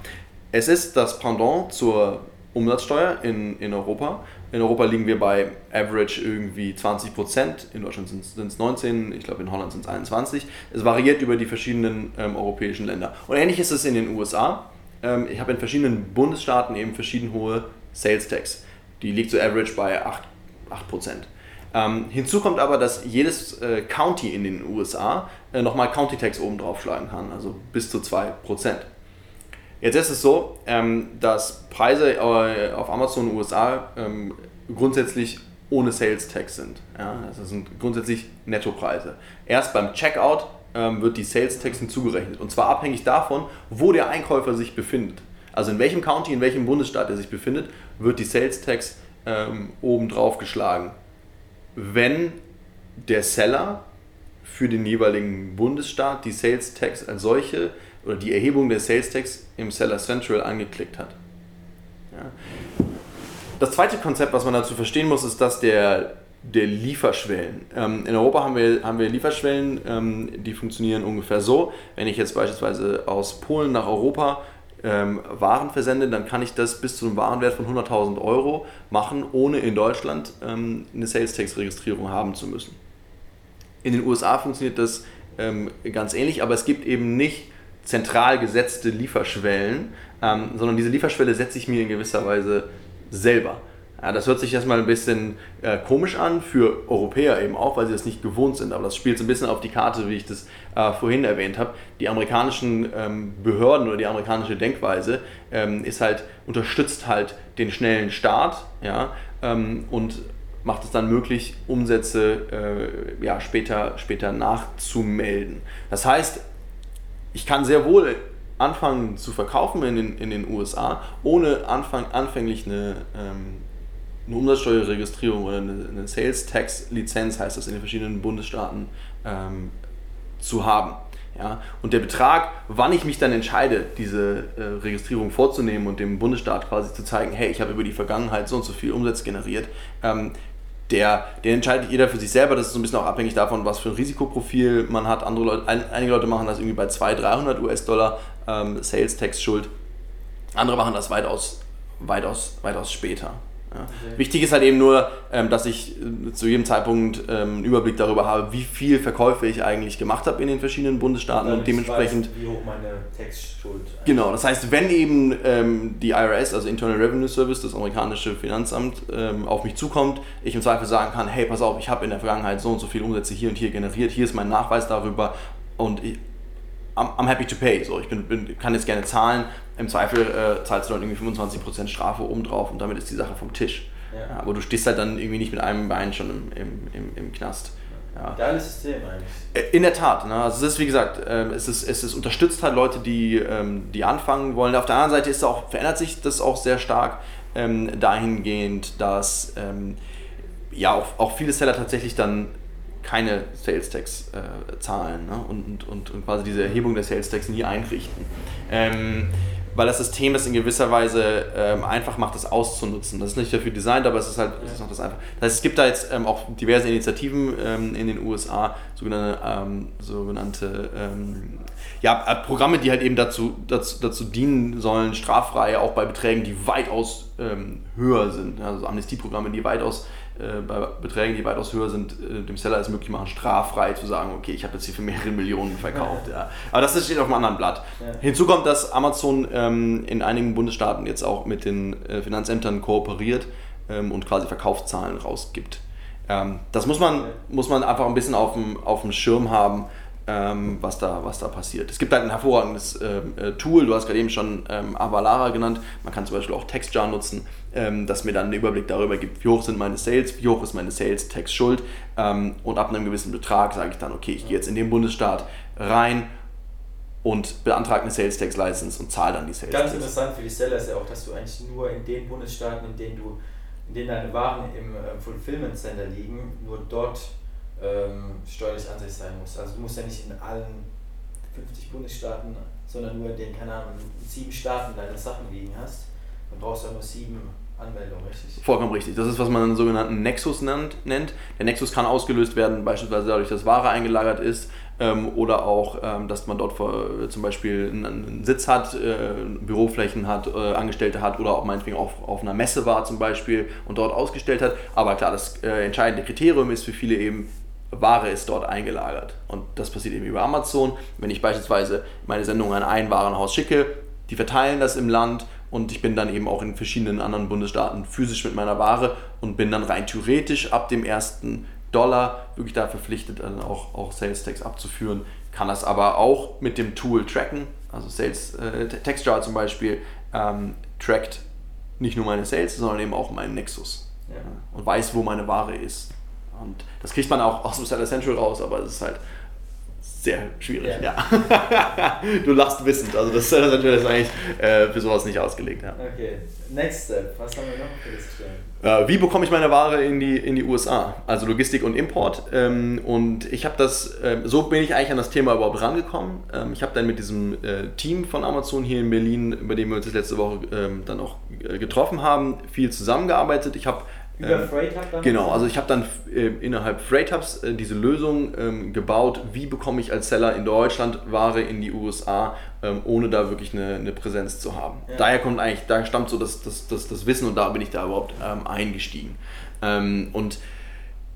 es ist das Pendant zur Umsatzsteuer in, in Europa. In Europa liegen wir bei Average irgendwie 20 Prozent. In Deutschland sind es 19, ich glaube in Holland sind es 21. Es variiert über die verschiedenen ähm, europäischen Länder. Und ähnlich ist es in den USA. Ähm, ich habe in verschiedenen Bundesstaaten eben verschieden hohe Sales Tax. Die liegt so Average bei 8, 8 Prozent. Ähm, hinzu kommt aber, dass jedes äh, County in den USA äh, nochmal County Tax oben drauf schlagen kann, also bis zu 2%. Jetzt ist es so, ähm, dass Preise äh, auf Amazon USA ähm, grundsätzlich ohne Sales Tax sind. Ja? Das sind grundsätzlich Nettopreise. Erst beim Checkout ähm, wird die Sales Tax hinzugerechnet und zwar abhängig davon, wo der Einkäufer sich befindet. Also in welchem County, in welchem Bundesstaat er sich befindet, wird die Sales Tax ähm, oben drauf geschlagen. Wenn der Seller für den jeweiligen Bundesstaat die Sales Tax als solche oder die Erhebung der Sales Tax im Seller Central angeklickt hat. Ja. Das zweite Konzept, was man dazu verstehen muss, ist das der, der Lieferschwellen. Ähm, in Europa haben wir, haben wir Lieferschwellen, ähm, die funktionieren ungefähr so. Wenn ich jetzt beispielsweise aus Polen nach Europa ähm, Waren versende, dann kann ich das bis zu einem Warenwert von 100.000 Euro machen, ohne in Deutschland ähm, eine Sales Tax Registrierung haben zu müssen. In den USA funktioniert das ähm, ganz ähnlich, aber es gibt eben nicht zentral gesetzte Lieferschwellen, ähm, sondern diese Lieferschwelle setze ich mir in gewisser Weise selber. Ja, das hört sich erstmal ein bisschen äh, komisch an, für Europäer eben auch, weil sie das nicht gewohnt sind. Aber das spielt so ein bisschen auf die Karte, wie ich das äh, vorhin erwähnt habe. Die amerikanischen ähm, Behörden oder die amerikanische Denkweise ähm, ist halt, unterstützt halt den schnellen Start ja, ähm, und macht es dann möglich, Umsätze äh, ja, später, später nachzumelden. Das heißt, ich kann sehr wohl anfangen zu verkaufen in den, in den USA, ohne anfang, anfänglich eine, ähm, eine Umsatzsteuerregistrierung oder eine, eine Sales Tax Lizenz, heißt das in den verschiedenen Bundesstaaten, ähm, zu haben. Ja? Und der Betrag, wann ich mich dann entscheide, diese äh, Registrierung vorzunehmen und dem Bundesstaat quasi zu zeigen, hey, ich habe über die Vergangenheit so und so viel Umsatz generiert, ähm, der, den entscheidet jeder für sich selber. Das ist so ein bisschen auch abhängig davon, was für ein Risikoprofil man hat. Andere Leute, ein, einige Leute machen das irgendwie bei 200, 300 US-Dollar ähm, Sales Tax Schuld. Andere machen das weitaus, weitaus, weitaus später. Ja. Okay. Wichtig ist halt eben nur, ähm, dass ich äh, zu jedem Zeitpunkt ähm, einen Überblick darüber habe, wie viel Verkäufe ich eigentlich gemacht habe in den verschiedenen Bundesstaaten und, und dementsprechend. Weiß, wie hoch meine Textschuld ist. Genau, das heißt, wenn eben ähm, die IRS, also Internal Revenue Service, das amerikanische Finanzamt, auf mich zukommt, ich im Zweifel sagen kann: hey, pass auf, ich habe in der Vergangenheit so und so viele Umsätze hier und hier generiert, hier ist mein Nachweis darüber und ich, I'm, I'm happy to pay. So, ich bin, bin, kann jetzt gerne zahlen. Im Zweifel äh, zahlst du dann irgendwie 25% Strafe obendrauf und damit ist die Sache vom Tisch. Ja. Aber du stehst halt dann irgendwie nicht mit einem Bein schon im, im, im, im Knast. Ja. Geiles System eigentlich. Äh, in der Tat. Ne? Also es ist, wie gesagt, ähm, es, ist, es ist unterstützt halt Leute, die, ähm, die anfangen wollen. Auf der anderen Seite ist auch, verändert sich das auch sehr stark ähm, dahingehend, dass ja auch, auch viele Seller tatsächlich dann keine Sales Tax äh, zahlen ne? und, und, und quasi diese Erhebung der Sales Tax nie einrichten. Ähm, weil das System es in gewisser Weise ähm, einfach macht, das auszunutzen. Das ist nicht dafür designt, aber es ist halt es macht das einfach. Das heißt, es gibt da jetzt ähm, auch diverse Initiativen ähm, in den USA, sogenannte, ähm, sogenannte ähm, ja, äh, Programme, die halt eben dazu, dazu, dazu dienen sollen, straffrei auch bei Beträgen, die weitaus ähm, höher sind. Also Amnestieprogramme, die weitaus äh, bei Beträgen, die weitaus höher sind, äh, dem Seller es möglich machen, straffrei zu sagen, okay, ich habe jetzt hier für mehrere Millionen verkauft. Ja. Aber das steht auf einem anderen Blatt. Ja. Hinzu kommt, dass Amazon ähm, in einigen Bundesstaaten jetzt auch mit den äh, Finanzämtern kooperiert ähm, und quasi Verkaufszahlen rausgibt. Ähm, das muss man, muss man einfach ein bisschen auf dem, auf dem Schirm haben, ähm, was, da, was da passiert. Es gibt halt ein hervorragendes ähm, äh, Tool, du hast gerade eben schon ähm, Avalara genannt, man kann zum Beispiel auch Textjar nutzen, ähm, das mir dann einen Überblick darüber gibt, wie hoch sind meine Sales, wie hoch ist meine Sales-Tax-Schuld ähm, und ab einem gewissen Betrag sage ich dann, okay, ich gehe jetzt in den Bundesstaat rein und beantrage eine Sales Tax License und zahle dann die Sales Tax. Ganz interessant für die Seller ist ja auch, dass du eigentlich nur in den Bundesstaaten, in denen du in denen deine Waren im äh, Fulfillment Center liegen, nur dort ähm, steuerlich ansässig sein musst. Also du musst ja nicht in allen 50 Bundesstaaten, sondern nur in den, keine Ahnung, sieben Staaten deine Sachen liegen hast. Dann brauchst du ja nur sieben Anmeldung, richtig? Vollkommen richtig. Das ist, was man einen sogenannten Nexus nennt. Der Nexus kann ausgelöst werden, beispielsweise dadurch, dass Ware eingelagert ist ähm, oder auch, ähm, dass man dort für, zum Beispiel einen, Sitz hat, äh, Büroflächen hat, äh, Angestellte hat oder auch meinetwegen auf, auf einer Messe war zum Beispiel und dort ausgestellt hat. Aber klar, das äh, entscheidende Kriterium ist für viele eben, Ware ist dort eingelagert. Und das passiert eben über Amazon. Wenn ich beispielsweise meine Sendung an ein Warenhaus schicke, die verteilen das im Land und ich bin dann eben auch in verschiedenen anderen Bundesstaaten physisch mit meiner Ware und bin dann rein theoretisch ab dem ersten Dollar wirklich da verpflichtet, dann auch, auch Sales Tax abzuführen. Kann das aber auch mit dem Tool tracken, also Sales äh, Textjar zum Beispiel ähm, trackt nicht nur meine Sales, sondern eben auch meinen Nexus ja. und weiß, wo meine Ware ist. Und das kriegt man auch aus dem Seller Central raus, aber es ist halt sehr schwierig. Ja. ja. du lachst wissend. Also das, das ist eigentlich äh, für sowas nicht ausgelegt. Ja. Okay. Next step. Was haben wir noch für das Äh, wie bekomme ich meine Ware in die, in die USA? Also Logistik und Import. Ähm, und ich habe das, äh, so bin ich eigentlich an das Thema überhaupt rangekommen. Ähm, ich habe dann mit diesem äh, Team von Amazon hier in Berlin, über dem wir uns letzte Woche ähm, dann auch getroffen haben, viel zusammengearbeitet. Ich habe über ähm, Freight Hub dann? Genau, also ich habe dann äh, innerhalb Freight Hubs äh, diese Lösung ähm, gebaut, wie bekomme ich als Seller in Deutschland Ware in die USA, ähm, ohne da wirklich eine, eine Präsenz zu haben. Ja. Daher kommt eigentlich, da stammt so das, das, das, das Wissen und da bin ich da überhaupt ähm, eingestiegen. Ähm, und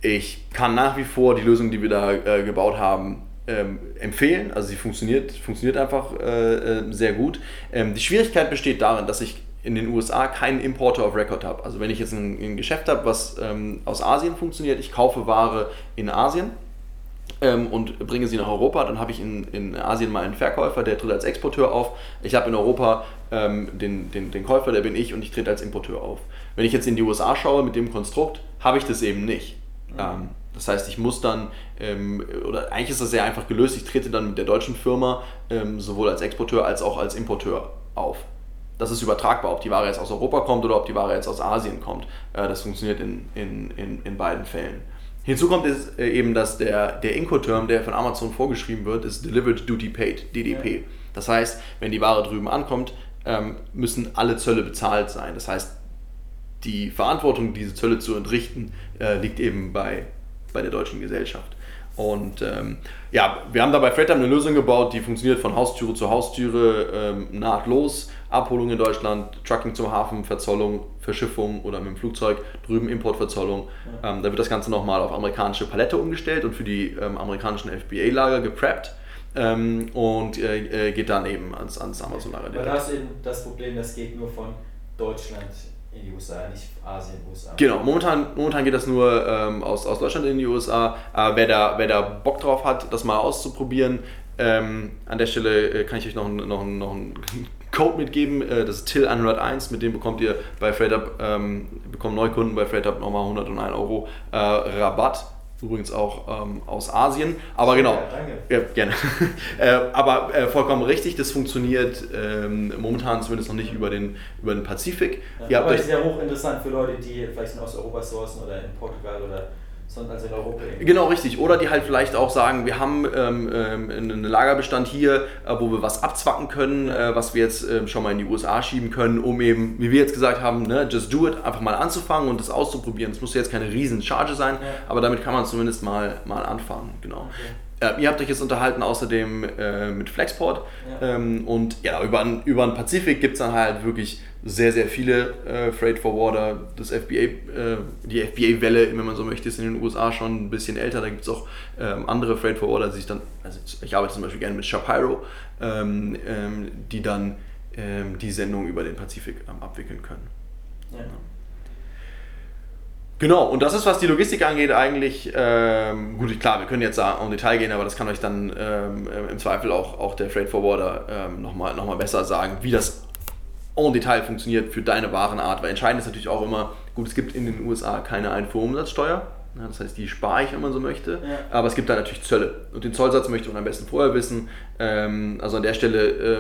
ich kann nach wie vor die Lösung, die wir da äh, gebaut haben, ähm, empfehlen. Also sie funktioniert, funktioniert einfach äh, äh, sehr gut. Ähm, die Schwierigkeit besteht darin, dass ich in den USA keinen Importer of Record habe. Also wenn ich jetzt ein, ein Geschäft habe, was ähm, aus Asien funktioniert, ich kaufe Ware in Asien ähm, und bringe sie nach Europa, dann habe ich in, in Asien mal einen Verkäufer, der tritt als Exporteur auf. Ich habe in Europa ähm, den, den, den Käufer, der bin ich und ich trete als Importeur auf. Wenn ich jetzt in die USA schaue mit dem Konstrukt, habe ich das eben nicht. Mhm. Ähm, das heißt, ich muss dann, ähm, oder eigentlich ist das sehr einfach gelöst, ich trete dann mit der deutschen Firma ähm, sowohl als Exporteur als auch als Importeur auf das ist übertragbar, ob die Ware jetzt aus Europa kommt oder ob die Ware jetzt aus Asien kommt. Äh, das funktioniert in, in, in, in beiden Fällen. Hinzu kommt ist äh, eben, dass der, der Incoterm, der von Amazon vorgeschrieben wird, ist Delivered Duty Paid, DDP. Das heißt, wenn die Ware drüben ankommt, ähm, müssen alle Zölle bezahlt sein. Das heißt, die Verantwortung, diese Zölle zu entrichten, äh, liegt eben bei, bei der deutschen Gesellschaft. Und ähm, ja, wir haben da bei Freighter eine Lösung gebaut, die funktioniert von Haustüre zu Haustüre ähm, nahtlos. Abholung in Deutschland, Trucking zum Hafen, Verzollung, Verschiffung oder mit dem Flugzeug, drüben Importverzollung. Ja. Ähm, da wird das Ganze nochmal auf amerikanische Palette umgestellt und für die ähm, amerikanischen FBA-Lager gepreppt. Ähm, und äh, äh, geht dann eben ans, ans Amazon-Lager. Aber da ist eben das Problem, das geht nur von Deutschland in die USA, nicht Asien, USA. Genau, momentan, momentan geht das nur ähm, aus, aus Deutschland in die USA. Äh, wer, da, wer da Bock drauf hat, das mal auszuprobieren, ähm, an der Stelle äh, kann ich euch noch, noch, noch einen Code mitgeben, äh, das ist TIL101, mit dem bekommt ihr bei FreightUp, ähm, bekommen Neukunden bei FreightUp nochmal 101 Euro äh, Rabatt übrigens auch ähm, aus Asien. Aber genau. Ja, gerne. äh, aber äh, vollkommen richtig, das funktioniert ähm, momentan zumindest noch nicht über den, über den Pazifik. Ja, aber ist ja hochinteressant für Leute, die vielleicht in Osteuropa sourcen oder in Portugal oder sondern als in Europa. Genau, richtig. Oder die halt vielleicht auch sagen, wir haben ähm, ähm, einen Lagerbestand hier, äh, wo wir was abzwacken können, äh, was wir jetzt äh, schon mal in die USA schieben können, um eben, wie wir jetzt gesagt haben, ne, just do it, einfach mal anzufangen und das auszuprobieren. Das muss jetzt keine riesen Charge sein, ja. aber damit kann man zumindest mal, mal anfangen. Genau. Okay. Äh, ihr habt euch jetzt unterhalten außerdem äh, mit Flexport ja. ähm, und ja, über, über den Pazifik gibt es dann halt wirklich sehr, sehr viele äh, Freight Forwarder. Das FBA, äh, die FBA-Welle, wenn man so möchte, ist in den USA schon ein bisschen älter. Da gibt es auch ähm, andere Freight Forwarder, die sich dann, also ich arbeite zum Beispiel gerne mit Shapiro, ähm, ähm, die dann ähm, die Sendung über den Pazifik ähm, abwickeln können. Ja. Genau, und das ist, was die Logistik angeht, eigentlich, ähm, gut, klar, wir können jetzt da im Detail gehen, aber das kann euch dann ähm, im Zweifel auch, auch der Freight Forwarder ähm, nochmal noch mal besser sagen, wie das en Detail funktioniert für deine Warenart. Weil entscheidend ist natürlich auch immer, gut, es gibt in den USA keine Einfuhrumsatzsteuer. Das heißt, die spare ich, wenn man so möchte. Ja. Aber es gibt da natürlich Zölle. Und den Zollsatz möchte man am besten vorher wissen. Ähm, also an der Stelle äh,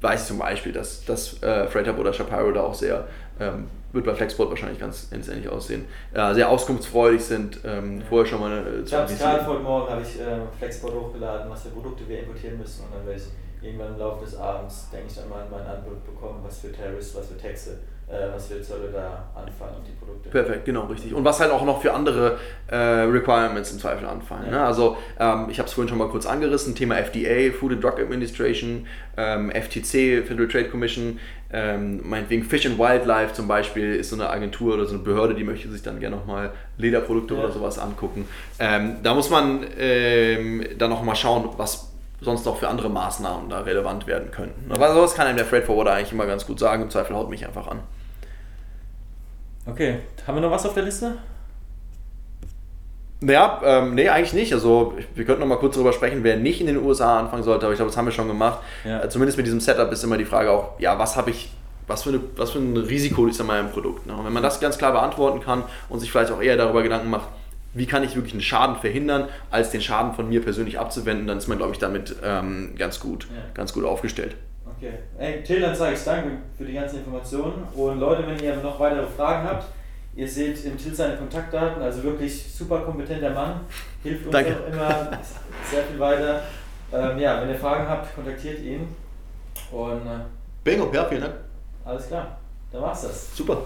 weiß ich zum Beispiel, dass, dass äh, Freighter oder Shapiro da auch sehr, ähm, wird bei Flexport wahrscheinlich ganz ähnlich aussehen, äh, sehr auskunftsfreudig sind. Ähm, ja. Vorher schon mal eine, Ich habe gerade heute Morgen habe ich äh, Flexport hochgeladen, was für Produkte wir importieren müssen und dann werde ich irgendwann im Laufe des Abends, denke ich, dann mal mein Angebot bekommen, was für Terrorists, was für Texte äh, was für Zölle da anfallen auf die Produkte. Perfekt, genau, richtig. Und was halt auch noch für andere äh, Requirements im Zweifel anfallen. Ja. Ne? Also ähm, ich habe es vorhin schon mal kurz angerissen, Thema FDA, Food and Drug Administration, ähm, FTC, Federal Trade Commission, ähm, meinetwegen Fish and Wildlife zum Beispiel ist so eine Agentur oder so eine Behörde, die möchte sich dann gerne nochmal Lederprodukte Ja. oder sowas angucken. Ähm, da muss man ähm, dann nochmal schauen, was sonst noch für andere Maßnahmen da relevant werden könnten. Aber sowas kann einem der Freight Forwarder eigentlich immer ganz gut sagen, im Zweifel haut mich einfach an. Okay, haben wir noch was auf der Liste? Naja, ähm, nee, eigentlich nicht. Also wir könnten noch mal kurz darüber sprechen, wer nicht in den USA anfangen sollte, aber ich glaube, das haben wir schon gemacht. Ja. Äh, zumindest mit diesem Setup ist immer die Frage auch, ja, was habe ich, was für, eine, was für ein Risiko ist an meinem Produkt? Ne? Und wenn man das ganz klar beantworten kann und sich vielleicht auch eher darüber Gedanken macht, wie kann ich wirklich einen Schaden verhindern, als den Schaden von mir persönlich abzuwenden, dann ist man, glaube ich, damit ähm, ganz gut, Ja. ganz gut aufgestellt. Okay. Ey, Till, dann sage ich danke für die ganzen Informationen. Und Leute, wenn ihr noch weitere Fragen habt, ihr seht im Till seine Kontaktdaten, also wirklich super kompetenter Mann, hilft uns Danke. auch immer sehr viel weiter. Ähm, ja, wenn ihr Fragen habt, kontaktiert ihn. Und äh, Bingo, ja, vielen Dank. alles klar, dann war's das. Super.